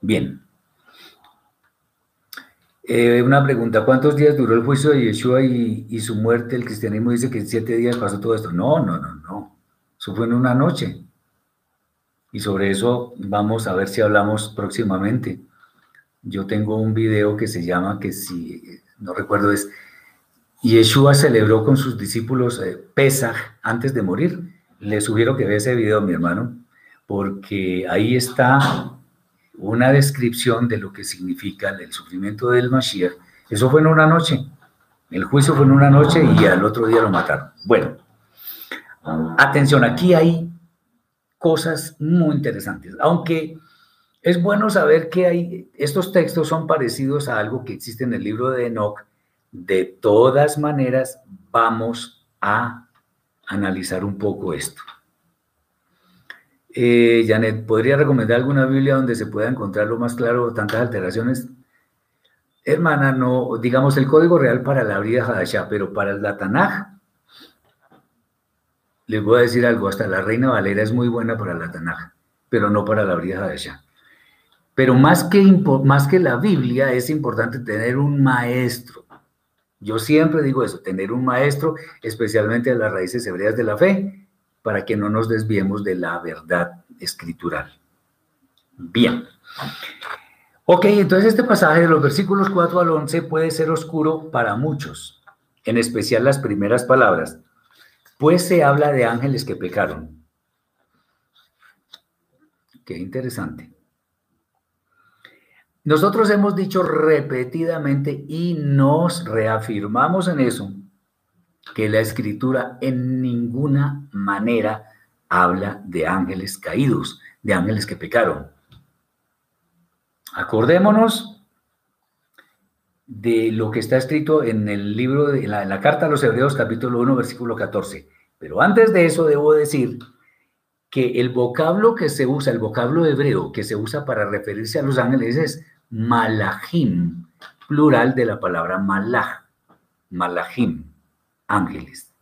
Bien. Eh, una pregunta, ¿cuántos días duró el juicio de Yeshua y, su muerte? El cristianismo dice que en siete días pasó todo esto. No, no, no, no. Eso fue en una noche. Y sobre eso vamos a ver si hablamos próximamente. Yo tengo un video que se llama, que si no recuerdo, es Yeshua celebró con sus discípulos eh, Pesach antes de morir. Le sugiero que vea ese video, mi hermano porque ahí está una descripción de lo que significa el sufrimiento del Mashiach. Eso fue en una noche. El juicio fue en una noche y al otro día lo mataron. Bueno, Atención, aquí hay cosas muy interesantes, aunque es bueno saber que hay, estos textos son parecidos a algo que existe en el libro de Enoch. De todas maneras, vamos a analizar un poco esto. Eh, Janet, ¿podría recomendar alguna Biblia donde se pueda encontrar lo más claro tantas alteraciones? Hermana, no, digamos el código real para la brida Hadashah, pero para el Tanaj, les voy a decir algo, hasta la Reina Valera es muy buena para la Tanaj, pero no para la brida Hadashah. Pero más que, más que la Biblia es importante tener un maestro. Yo siempre digo eso, tener un maestro, especialmente de las raíces hebreas de la fe, para que no nos desviemos de la verdad escritural. Bien. Ok, entonces este pasaje de los versículos 4 al 11 puede ser oscuro para muchos, en especial las primeras palabras, pues se habla de ángeles que pecaron. Qué interesante. Nosotros hemos dicho repetidamente y nos reafirmamos en eso, que la escritura en ninguna manera habla de ángeles caídos, de ángeles que pecaron. Acordémonos de lo que está escrito en el libro, de la, carta a los Hebreos capítulo 1, versículo 14. Pero antes de eso debo decir que el vocablo que se usa, el vocablo hebreo que se usa para referirse a los ángeles es malachim, plural de la palabra malach, malachim, ángeles.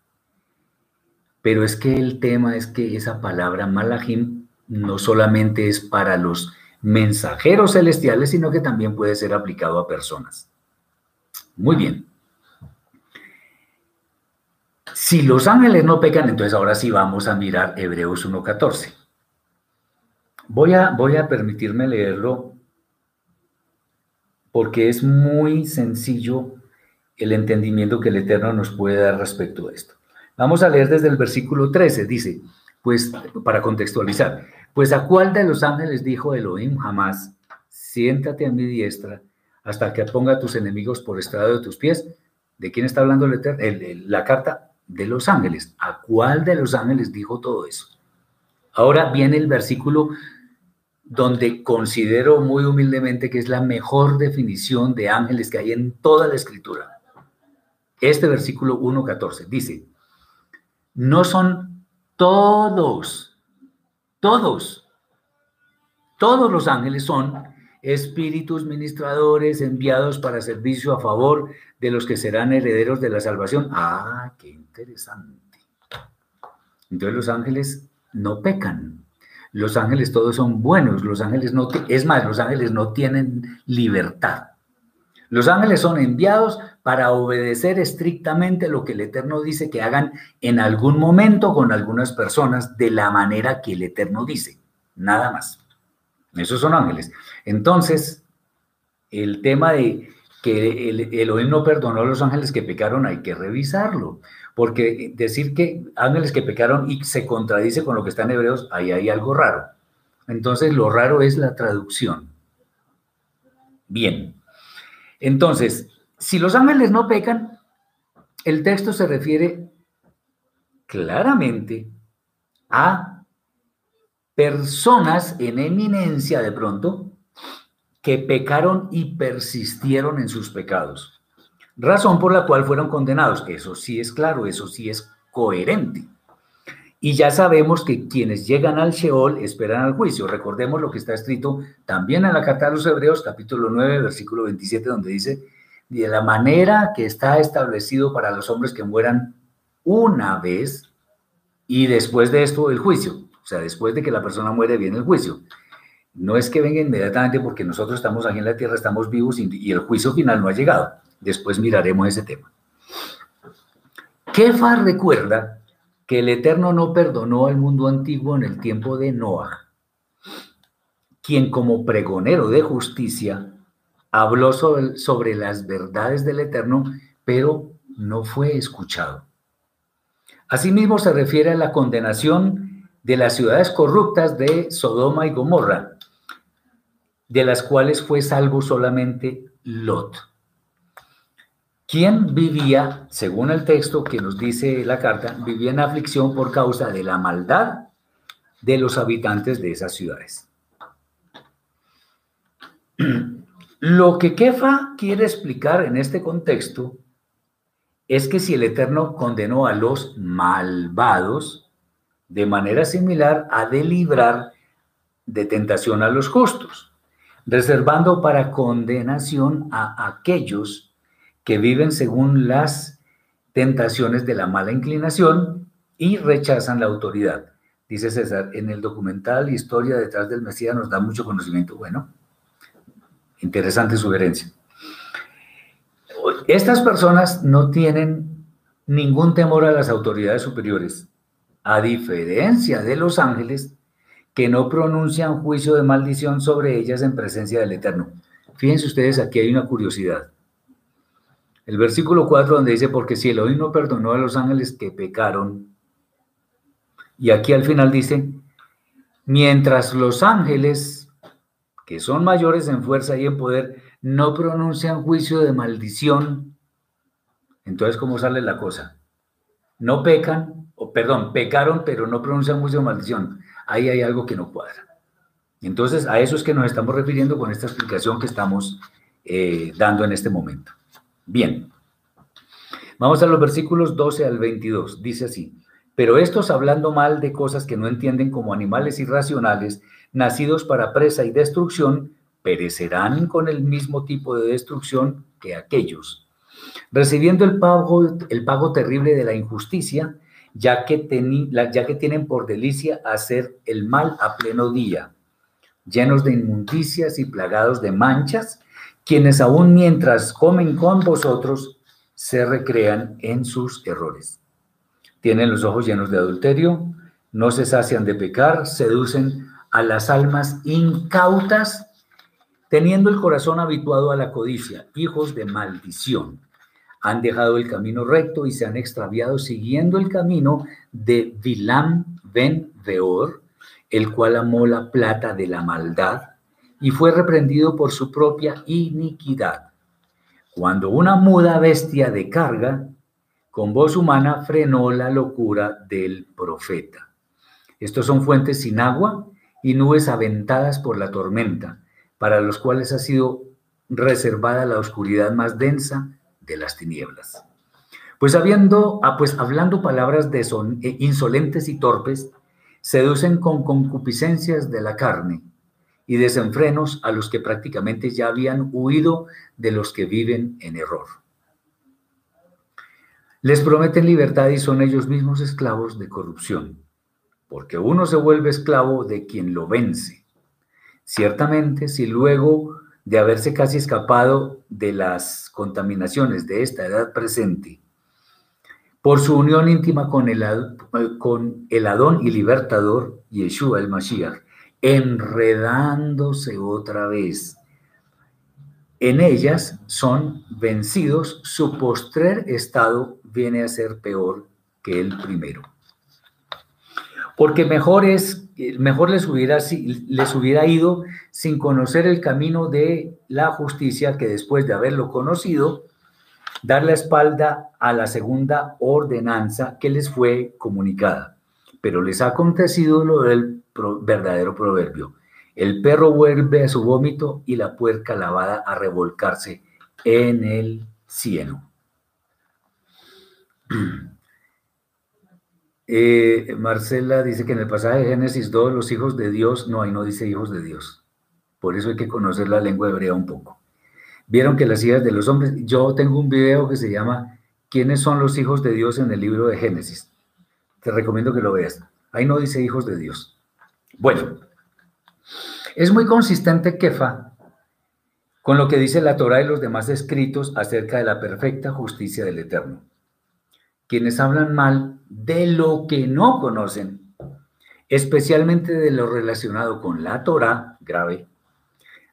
Pero es que el tema es que esa palabra malachim no solamente es para los mensajeros celestiales, sino que también puede ser aplicado a personas. Muy bien. Si los ángeles no pecan, entonces ahora sí vamos a mirar Hebreos 1.14. Voy a, voy a permitirme leerlo porque es muy sencillo el entendimiento que el Eterno nos puede dar respecto a esto. Vamos a leer desde el versículo 13, dice, pues para contextualizar, pues a cuál de los ángeles dijo Elohim jamás, siéntate a mi diestra hasta que ponga a tus enemigos por estrado de tus pies. ¿De quién está hablando el Eterno? la carta de los ángeles. ¿A cuál de los ángeles dijo todo eso? Ahora viene el versículo donde considero muy humildemente que es la mejor definición de ángeles que hay en toda la escritura. Este versículo 1.14 dice, no son todos, todos, todos los ángeles son espíritus ministradores enviados para servicio a favor de los que serán herederos de la salvación. Ah, qué interesante. Entonces los ángeles no pecan, los ángeles todos son buenos, los ángeles no, es más, los ángeles no tienen libertad. Los ángeles son enviados para obedecer estrictamente lo que el Eterno dice que hagan en algún momento con algunas personas de la manera que el Eterno dice, nada más. Esos son ángeles. Entonces, el tema de que el Elohim no perdonó a los ángeles que pecaron hay que revisarlo. Porque decir que ángeles que pecaron y se contradice con lo que está en Hebreos, ahí hay algo raro. Entonces, lo raro es la traducción. Bien. Entonces, si los ángeles no pecan, el texto se refiere claramente a personas en eminencia de pronto que pecaron y persistieron en sus pecados razón por la cual fueron condenados. Eso sí es claro, eso sí es coherente. Y ya sabemos que quienes llegan al Sheol esperan al juicio. Recordemos lo que está escrito también en la carta de los Hebreos, capítulo 9, versículo 27, donde dice, de la manera que está establecido para los hombres que mueran una vez y después de esto el juicio. O sea, después de que la persona muere viene el juicio. No es que venga inmediatamente porque nosotros estamos aquí en la tierra, estamos vivos y el juicio final no ha llegado. Después miraremos ese tema. Kefa recuerda que el Eterno no perdonó al mundo antiguo en el tiempo de Noah, quien como pregonero de justicia habló sobre, las verdades del Eterno, pero no fue escuchado. Asimismo se refiere a la condenación de las ciudades corruptas de Sodoma y Gomorra, de las cuales fue salvo solamente Lot quien vivía, según el texto que nos dice la carta, vivía en aflicción por causa de la maldad de los habitantes de esas ciudades. Lo que Kefa quiere explicar en este contexto es que si el Eterno condenó a los malvados, de manera similar ha de librar de tentación a los justos, reservando para condenación a aquellos que viven según las tentaciones de la mala inclinación y rechazan la autoridad. Dice César, en el documental Historia detrás del Mesías nos da mucho conocimiento. Bueno, Interesante sugerencia. Estas personas no tienen ningún temor a las autoridades superiores, a diferencia de los ángeles que no pronuncian juicio de maldición sobre ellas en presencia del Eterno. Fíjense ustedes, aquí hay una curiosidad. El versículo 4 donde dice, porque si Elohim no perdonó a los ángeles que pecaron, y aquí al final dice, mientras los ángeles que son mayores en fuerza y en poder, no pronuncian juicio de maldición. Entonces, ¿cómo sale la cosa? No pecan, o perdón, pecaron, pero no pronuncian juicio de maldición. Ahí hay algo que no cuadra. Entonces, a eso es que nos estamos refiriendo con esta explicación que estamos eh, dando en este momento. Bien, vamos a los versículos 12 al 22. Dice así, pero estos hablando mal de cosas que no entienden como animales irracionales, nacidos para presa y destrucción, perecerán con el mismo tipo de destrucción que aquellos, recibiendo el pago, el pago terrible de la injusticia, ya que, ya que tienen por delicia hacer el mal a pleno día, llenos de inmundicias y plagados de manchas, quienes aún mientras comen con vosotros, se recrean en sus errores. Tienen los ojos llenos de adulterio, no se sacian de pecar, seducen a las almas incautas, teniendo el corazón habituado a la codicia, hijos de maldición. Han dejado el camino recto y se han extraviado siguiendo el camino de Vilam ben Veor, el cual amó la plata de la maldad y fue reprendido por su propia iniquidad. Cuando una muda bestia de carga, con voz humana frenó la locura del profeta. Estos son fuentes sin agua y nubes aventadas por la tormenta, para los cuales ha sido reservada la oscuridad más densa de las tinieblas. Pues habiendo, ah, pues hablando palabras de son, eh, insolentes y torpes, seducen con concupiscencias de la carne y desenfrenos a los que prácticamente ya habían huido de los que viven en error. Les prometen libertad y son ellos mismos esclavos de corrupción porque uno se vuelve esclavo de quien lo vence. Ciertamente, si luego de haberse casi escapado de las contaminaciones de esta edad presente, por su unión íntima con el, con el Adón y Libertador, Yeshua el Mashiach, enredándose otra vez. En ellas son vencidos, su postrer estado viene a ser peor que el primero porque mejor, es, mejor les, hubiera, les hubiera ido sin conocer el camino de la justicia que después de haberlo conocido, dar la espalda a la segunda ordenanza que les fue comunicada. Pero les ha acontecido lo del verdadero proverbio. El perro vuelve a su vómito y la puerca lavada a revolcarse en el cieno. Eh, Marcela dice que en el pasaje de Génesis 2 los hijos de Dios, no, ahí no dice hijos de Dios. Por eso hay que conocer la lengua hebrea un poco. Vieron que las hijas de los hombres, yo tengo un video que se llama ¿Quiénes son los hijos de Dios en el libro de Génesis? Te recomiendo que lo veas. Ahí no dice hijos de Dios. Bueno, es muy consistente Kefa con lo que dice la Torah y los demás escritos acerca de la perfecta justicia del Eterno quienes hablan mal de lo que no conocen, especialmente de lo relacionado con la Torah, grave,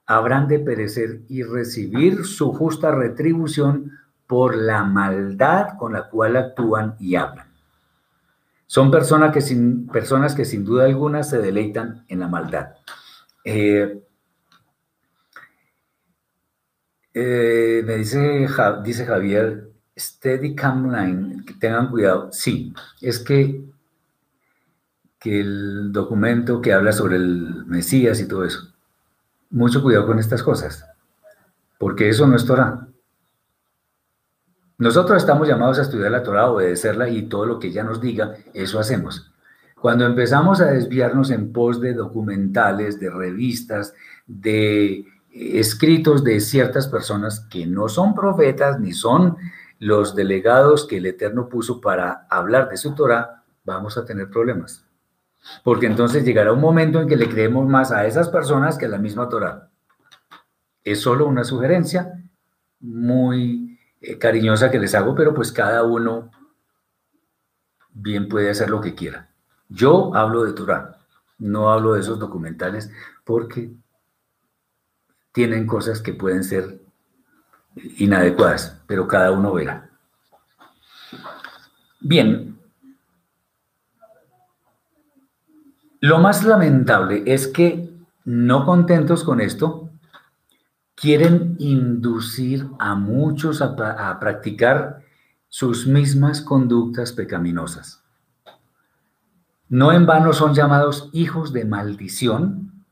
habrán de perecer y recibir su justa retribución por la maldad con la cual actúan y hablan. Son personas que sin, personas que sin duda alguna se deleitan en la maldad. Eh, eh, me dice, dice Javier, Steady Line, que tengan cuidado. Sí, es que, que el documento que habla sobre el Mesías y todo eso, mucho cuidado con estas cosas, porque eso no es Torah. Nosotros estamos llamados a estudiar la Torah, obedecerla y todo lo que ella nos diga, eso hacemos. Cuando empezamos a desviarnos en pos de documentales, de revistas, de escritos de ciertas personas que no son profetas ni son los delegados que el Eterno puso para hablar de su Torah, vamos a tener problemas. Porque entonces llegará un momento en que le creemos más a esas personas que a la misma Torah. Es solo una sugerencia muy eh, cariñosa que les hago, pero pues cada uno bien puede hacer lo que quiera. Yo hablo de Torah, no hablo de esos documentales porque tienen cosas que pueden ser inadecuadas, pero cada uno verá. Bien, lo más lamentable es que no contentos con esto, quieren inducir a muchos a, practicar sus mismas conductas pecaminosas. No en vano son llamados hijos de maldición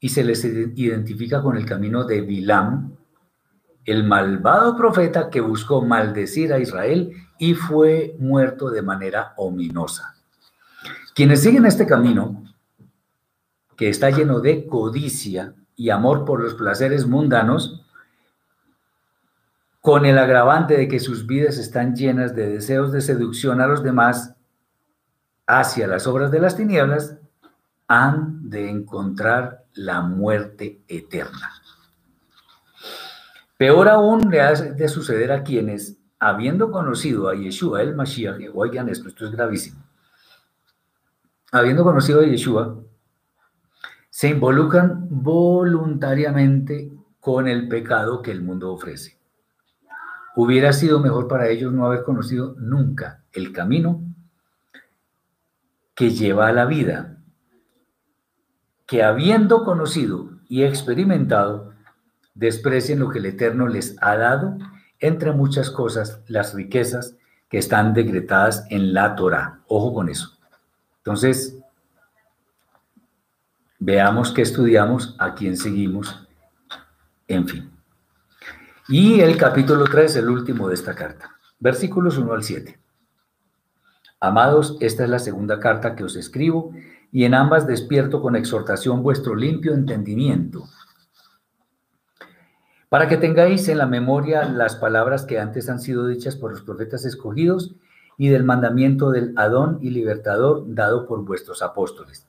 y se les identifica con el camino de Bilam, el malvado profeta que buscó maldecir a Israel y fue muerto de manera ominosa. Quienes siguen este camino, que está lleno de codicia, y amor por los placeres mundanos, con el agravante de que sus vidas están llenas de deseos de seducción a los demás hacia las obras de las tinieblas, han de encontrar la muerte eterna. Peor aún le ha de suceder a quienes, habiendo conocido a Yeshua el Mashiach, oigan esto, esto es gravísimo, habiendo conocido a Yeshua, se involucran voluntariamente con el pecado que el mundo ofrece. Hubiera sido mejor para ellos no haber conocido nunca el camino que lleva a la vida, que habiendo conocido y experimentado, desprecien lo que el Eterno les ha dado, entre muchas cosas, las riquezas que están decretadas en la Torah. Ojo con eso. Entonces, Veamos qué estudiamos, a quién seguimos, en fin. Y el capítulo 3, el último de esta carta, versículos 1 al 7. Amados, esta es la segunda carta que os escribo, y en ambas despierto con exhortación vuestro limpio entendimiento, para que tengáis en la memoria las palabras que antes han sido dichas por los profetas escogidos y del mandamiento del Adón y libertador dado por vuestros apóstoles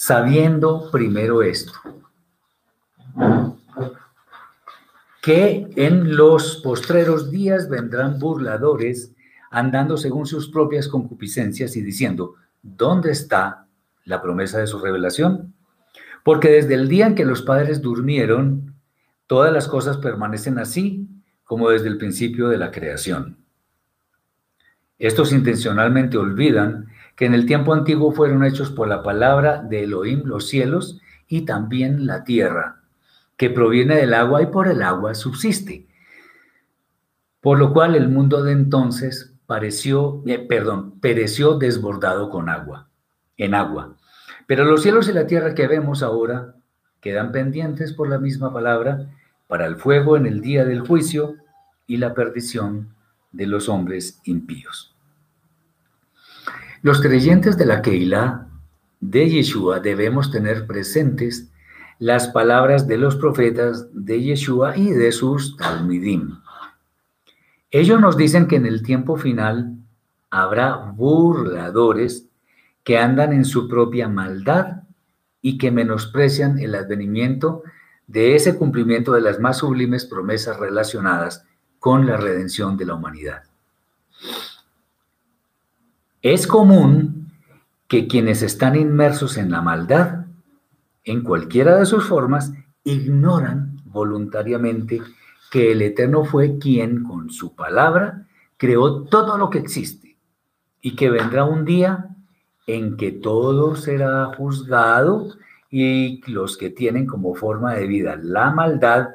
sabiendo primero esto, que en los postreros días vendrán burladores andando según sus propias concupiscencias y diciendo, ¿dónde está la promesa de su revelación? Porque desde el día en que los padres durmieron, todas las cosas permanecen así como desde el principio de la creación. Estos intencionalmente olvidan que en el tiempo antiguo fueron hechos por la palabra de Elohim los cielos y también la tierra, que proviene del agua y por el agua subsiste. Por lo cual el mundo de entonces pareció, eh, perdón, pereció desbordado con agua, en agua. Pero los cielos y la tierra que vemos ahora quedan pendientes por la misma palabra para el fuego en el día del juicio y la perdición de los hombres impíos. Los creyentes de la Keilah de Yeshua debemos tener presentes las palabras de los profetas de Yeshua y de sus Talmidim. Ellos nos dicen que en el tiempo final habrá burladores que andan en su propia maldad y que menosprecian el advenimiento de ese cumplimiento de las más sublimes promesas relacionadas con la redención de la humanidad. Es común que quienes están inmersos en la maldad, en cualquiera de sus formas, ignoran voluntariamente que el Eterno fue quien con su palabra creó todo lo que existe y que vendrá un día en que todo será juzgado y los que tienen como forma de vida la maldad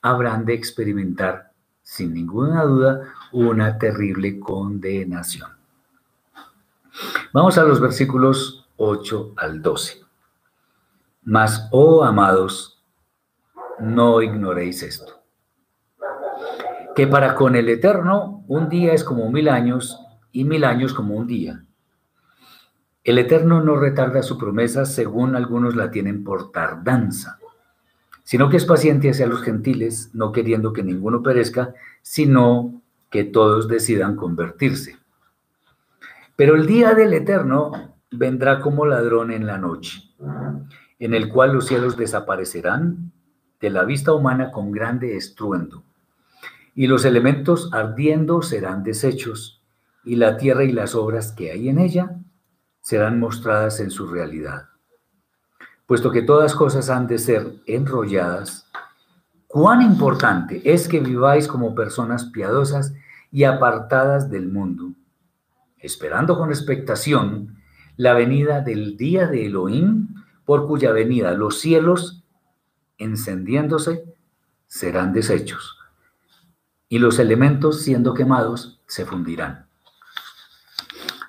habrán de experimentar sin ninguna duda, una terrible condenación. Vamos a los versículos 8 al 12. Mas, oh amados, no ignoréis esto, que para con el Eterno un día es como mil años y mil años como un día. El Eterno no retarda su promesa según algunos la tienen por tardanza, sino que es paciente hacia los gentiles, no queriendo que ninguno perezca, sino que todos decidan convertirse. Pero el día del Eterno vendrá como ladrón en la noche, en el cual los cielos desaparecerán de la vista humana con grande estruendo, y los elementos ardiendo serán deshechos, y la tierra y las obras que hay en ella serán mostradas en su realidad. Puesto que todas cosas han de ser enrolladas, cuán importante es que viváis como personas piadosas y apartadas del mundo, esperando con expectación la venida del día de Elohim, por cuya venida los cielos, encendiéndose, serán deshechos, y los elementos, siendo quemados, se fundirán.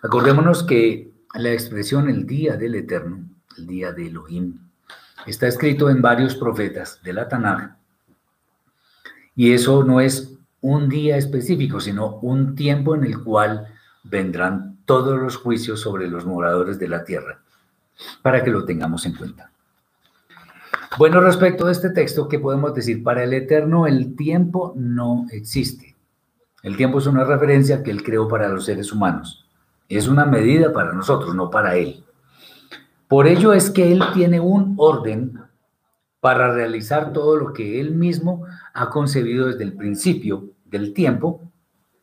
Acordémonos que la expresión el día del Eterno, el día de Elohim, está escrito en varios profetas de la Tanakh. Y eso no es un día específico, sino un tiempo en el cual vendrán todos los juicios sobre los moradores de la tierra, para que lo tengamos en cuenta. Bueno, respecto a este texto, ¿qué podemos decir? Para el Eterno el tiempo no existe. El tiempo es una referencia que Él creó para los seres humanos. Es una medida para nosotros, no para Él. Por ello es que Él tiene un orden para realizar todo lo que Él mismo ha concebido desde el principio del tiempo,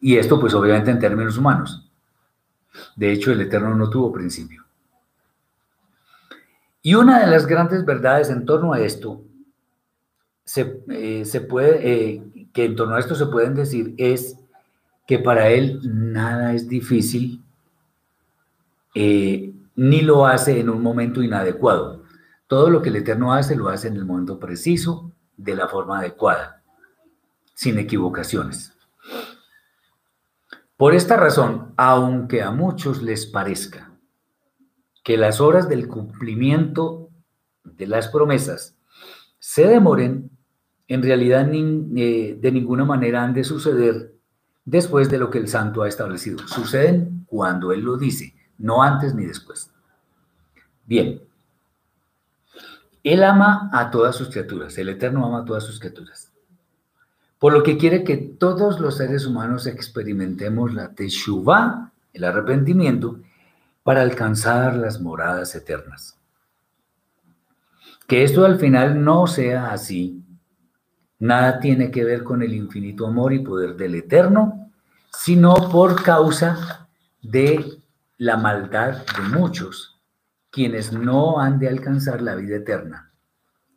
y esto pues obviamente en términos humanos. De hecho, el Eterno no tuvo principio. Y una de las grandes verdades en torno a esto, se, eh, puede, eh, que en torno a esto se pueden decir, es que para Él nada es difícil eh, ni lo hace en un momento inadecuado. Todo lo que el Eterno hace lo hace en el momento preciso, de la forma adecuada, sin equivocaciones. Por esta razón, aunque a muchos les parezca que las horas del cumplimiento de las promesas se demoren, en realidad eh, de ninguna manera han de suceder después de lo que el santo ha establecido. Suceden cuando Él lo dice no antes ni después. Bien, Él ama a todas sus criaturas, el Eterno ama a todas sus criaturas, por lo que quiere que todos los seres humanos experimentemos la Teshuvah, el arrepentimiento, para alcanzar las moradas eternas. Que esto al final no sea así, nada tiene que ver con el infinito amor y poder del Eterno, sino por causa de la maldad de muchos, quienes no han de alcanzar la vida eterna.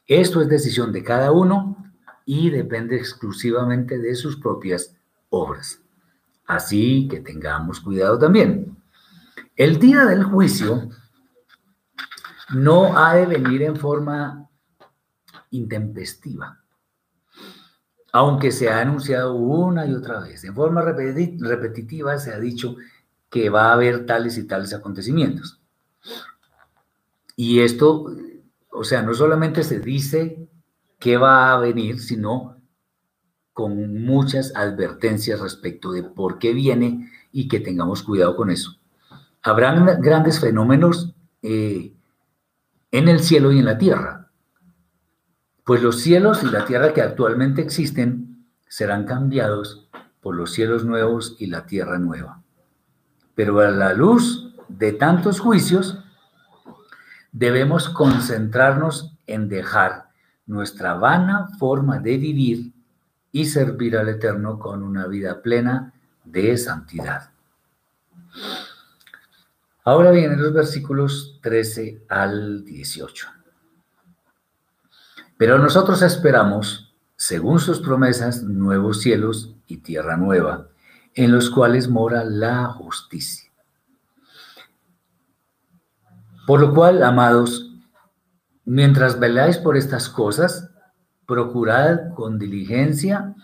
Esto es decisión de cada uno y depende exclusivamente de sus propias obras. Así que tengamos cuidado también. El día del juicio no ha de venir en forma intempestiva, aunque se ha anunciado una y otra vez. En forma repetitiva se ha dicho que va a haber tales y tales acontecimientos. Y esto, o sea, no solamente se dice que va a venir, sino con muchas advertencias respecto de por qué viene y que tengamos cuidado con eso. Habrán grandes fenómenos eh, en el cielo y en la tierra. Pues los cielos y la tierra que actualmente existen serán cambiados por los cielos nuevos y la tierra nueva. Pero a la luz de tantos juicios, debemos concentrarnos en dejar nuestra vana forma de vivir y servir al Eterno con una vida plena de santidad. Ahora vienen los versículos 13 al 18. Pero nosotros esperamos, según sus promesas, nuevos cielos y tierra nueva en los cuales mora la justicia. Por lo cual, amados, mientras veláis por estas cosas, procurad con diligencia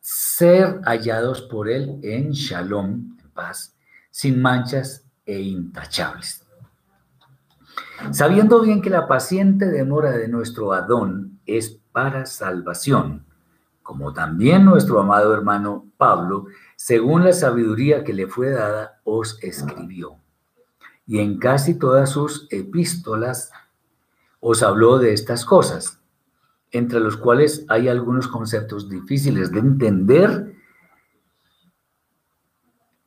ser hallados por Él en shalom, en paz, sin manchas e intachables. Sabiendo bien que la paciente demora de nuestro Adón es para salvación, como también nuestro amado hermano Pablo, según la sabiduría que le fue dada, os escribió. Y en casi todas sus epístolas os habló de estas cosas, entre los cuales hay algunos conceptos difíciles de entender,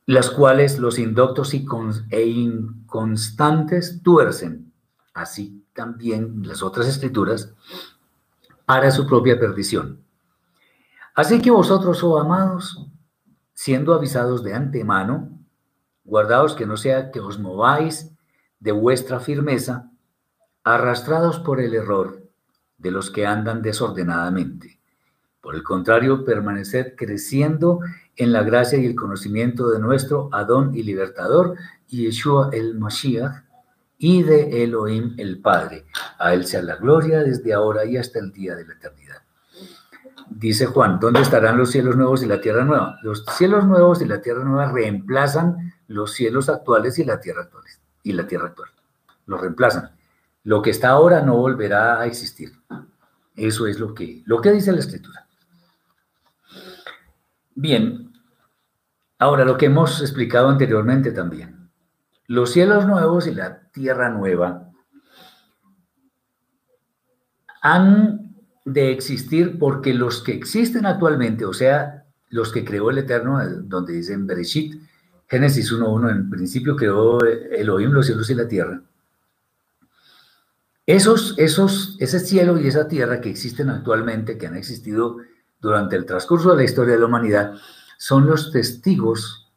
las cuales los indoctos e inconstantes tuercen, así también las otras escrituras, para su propia perdición. Así que vosotros, oh amados, siendo avisados de antemano, guardaos que no sea que os mováis de vuestra firmeza, arrastrados por el error de los que andan desordenadamente. Por el contrario, permaneced creciendo en la gracia y el conocimiento de nuestro Adón y Libertador, Yeshua el Mashiach, y de Elohim el Padre. A él sea la gloria desde ahora y hasta el día de la eternidad. Dice Juan, ¿dónde estarán los cielos nuevos y la tierra nueva? Los cielos nuevos y la tierra nueva reemplazan los cielos actuales y la tierra actuales y la tierra actual. Los reemplazan. Lo que está ahora no volverá a existir. Eso es lo que, lo que dice la escritura. Bien, ahora lo que hemos explicado anteriormente también. Los cielos nuevos y la tierra nueva han de existir porque los que existen actualmente, o sea, los que creó el Eterno, donde dicen Bereshit, Génesis 1.1, en principio creó Elohim los cielos y la tierra, esos, esos, ese cielo y esa tierra que existen actualmente, que han existido durante el transcurso de la historia de la humanidad, son los testigos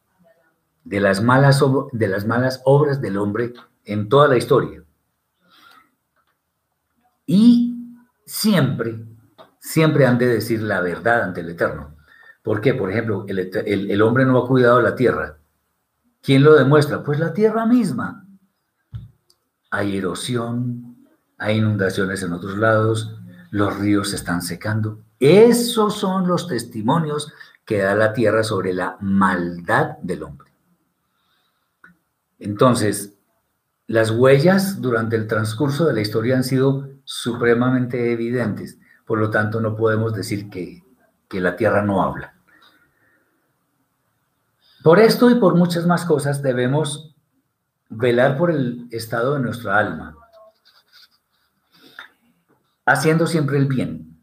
de las malas, de las malas obras del hombre en toda la historia. Y siempre, siempre han de decir la verdad ante el Eterno. ¿Por qué? Por ejemplo, el, el hombre no ha cuidado la tierra. ¿Quién lo demuestra? Pues la tierra misma. Hay erosión, hay inundaciones en otros lados, los ríos se están secando. Esos son los testimonios que da la tierra sobre la maldad del hombre. Entonces, las huellas durante el transcurso de la historia han sido supremamente evidentes, por lo tanto no podemos decir que, la tierra no habla. Por esto y por muchas más cosas debemos velar por el estado de nuestra alma, haciendo siempre el bien,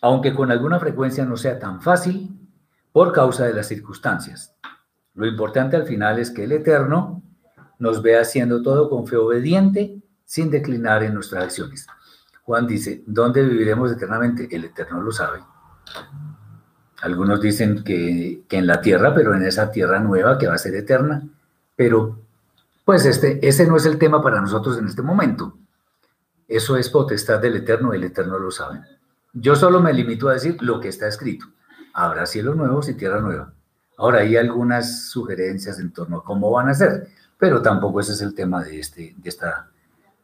aunque con alguna frecuencia no sea tan fácil por causa de las circunstancias. Lo importante al final es que el Eterno nos vea haciendo todo con fe obediente, sin declinar en nuestras acciones. Juan dice, ¿dónde viviremos eternamente? El Eterno lo sabe. Algunos dicen que, que, en la tierra, pero en esa tierra nueva que va a ser eterna. Pero, pues, este, ese no es el tema para nosotros en este momento. Eso es potestad del Eterno, el Eterno lo sabe. Yo solo me limito a decir lo que está escrito. Habrá cielos nuevos y tierra nueva. Ahora hay algunas sugerencias en torno a cómo van a ser, pero tampoco ese es el tema de, este, de, esta,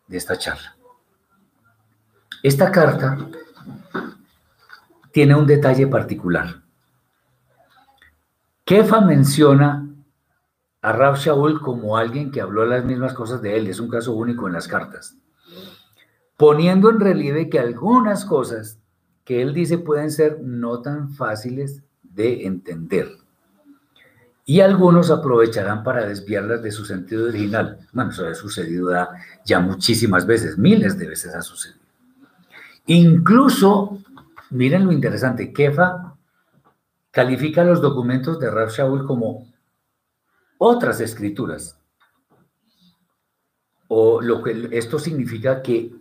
de esta charla. Esta carta tiene un detalle particular. Kefa menciona a Rab Shaul como alguien que habló las mismas cosas de él. Es un caso único en las cartas poniendo en relieve que algunas cosas que él dice pueden ser no tan fáciles de entender. Y algunos aprovecharán para desviarlas de su sentido original. Bueno, eso ha sucedido ya, muchísimas veces, miles de veces ha sucedido. Incluso, miren lo interesante, Kefa califica los documentos de Rav Shaul como otras escrituras. O lo que esto significa que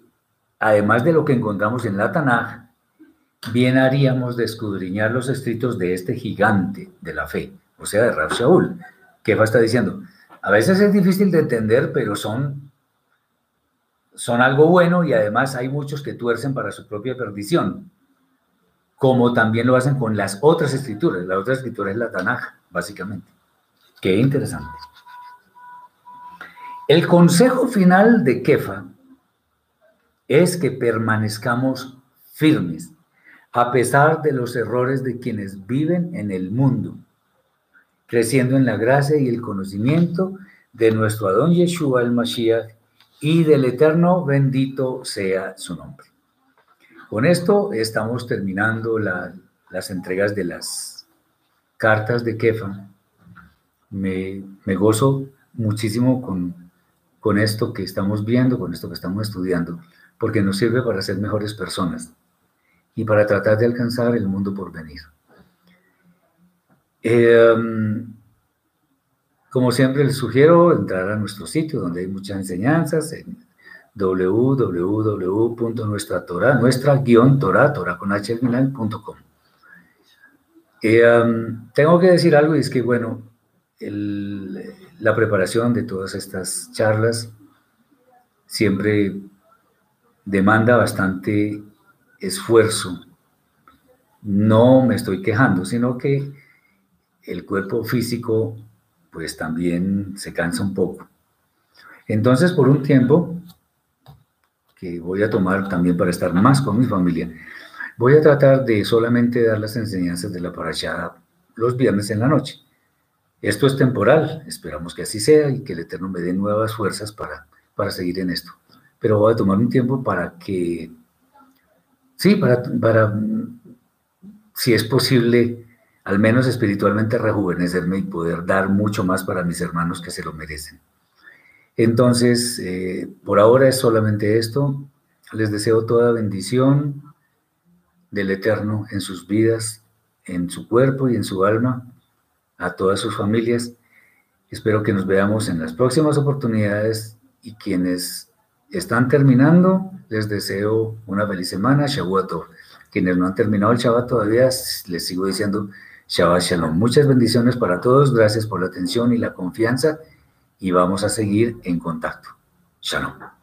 además de lo que encontramos en la Tanaj, bien haríamos de escudriñar los escritos de este gigante de la fe, o sea, de Rab Shaul. ¿Qué va está diciendo? A veces es difícil de entender, pero son, son algo bueno y además hay muchos que tuercen para su propia perdición, como también lo hacen con las otras escrituras. La otra escritura es la Tanaj, básicamente. Qué interesante. El consejo final de Kefa es que permanezcamos firmes, a pesar de los errores de quienes viven en el mundo, creciendo en la gracia y el conocimiento de nuestro Adón Yeshua el Mashiach y del Eterno bendito sea su nombre. Con esto estamos terminando las entregas de las cartas de Kefa. Me, me gozo muchísimo con, con esto que estamos viendo, con esto que estamos estudiando, porque nos sirve para ser mejores personas y para tratar de alcanzar el mundo por venir. Em, como siempre les sugiero entrar a nuestro sitio donde hay muchas enseñanzas en www.nuestra nuestra con h em, tengo que decir algo y es que, bueno, la preparación de todas estas charlas siempre demanda bastante esfuerzo. No me estoy quejando, sino que el cuerpo físico pues también se cansa un poco. Entonces, por un tiempo, que voy a tomar también para estar más con mi familia, voy a tratar de solamente dar las enseñanzas de la parashá los viernes en la noche. Esto es temporal, esperamos que así sea y que el Eterno me dé nuevas fuerzas para, para seguir en esto. Pero voy a tomar un tiempo para que, sí, para, para si es posible, al menos espiritualmente rejuvenecerme y poder dar mucho más para mis hermanos que se lo merecen. Entonces, eh, por ahora es solamente esto. Les deseo toda bendición del Eterno en sus vidas, en su cuerpo y en su alma, a todas sus familias. Espero que nos veamos en las próximas oportunidades y quienes están terminando, les deseo una feliz semana, Shavuot. Quienes no han terminado el Shabbat todavía, les sigo diciendo Shabbat Shalom. Muchas bendiciones para todos. Gracias por la atención y la confianza. Y vamos a seguir en contacto. Shalom.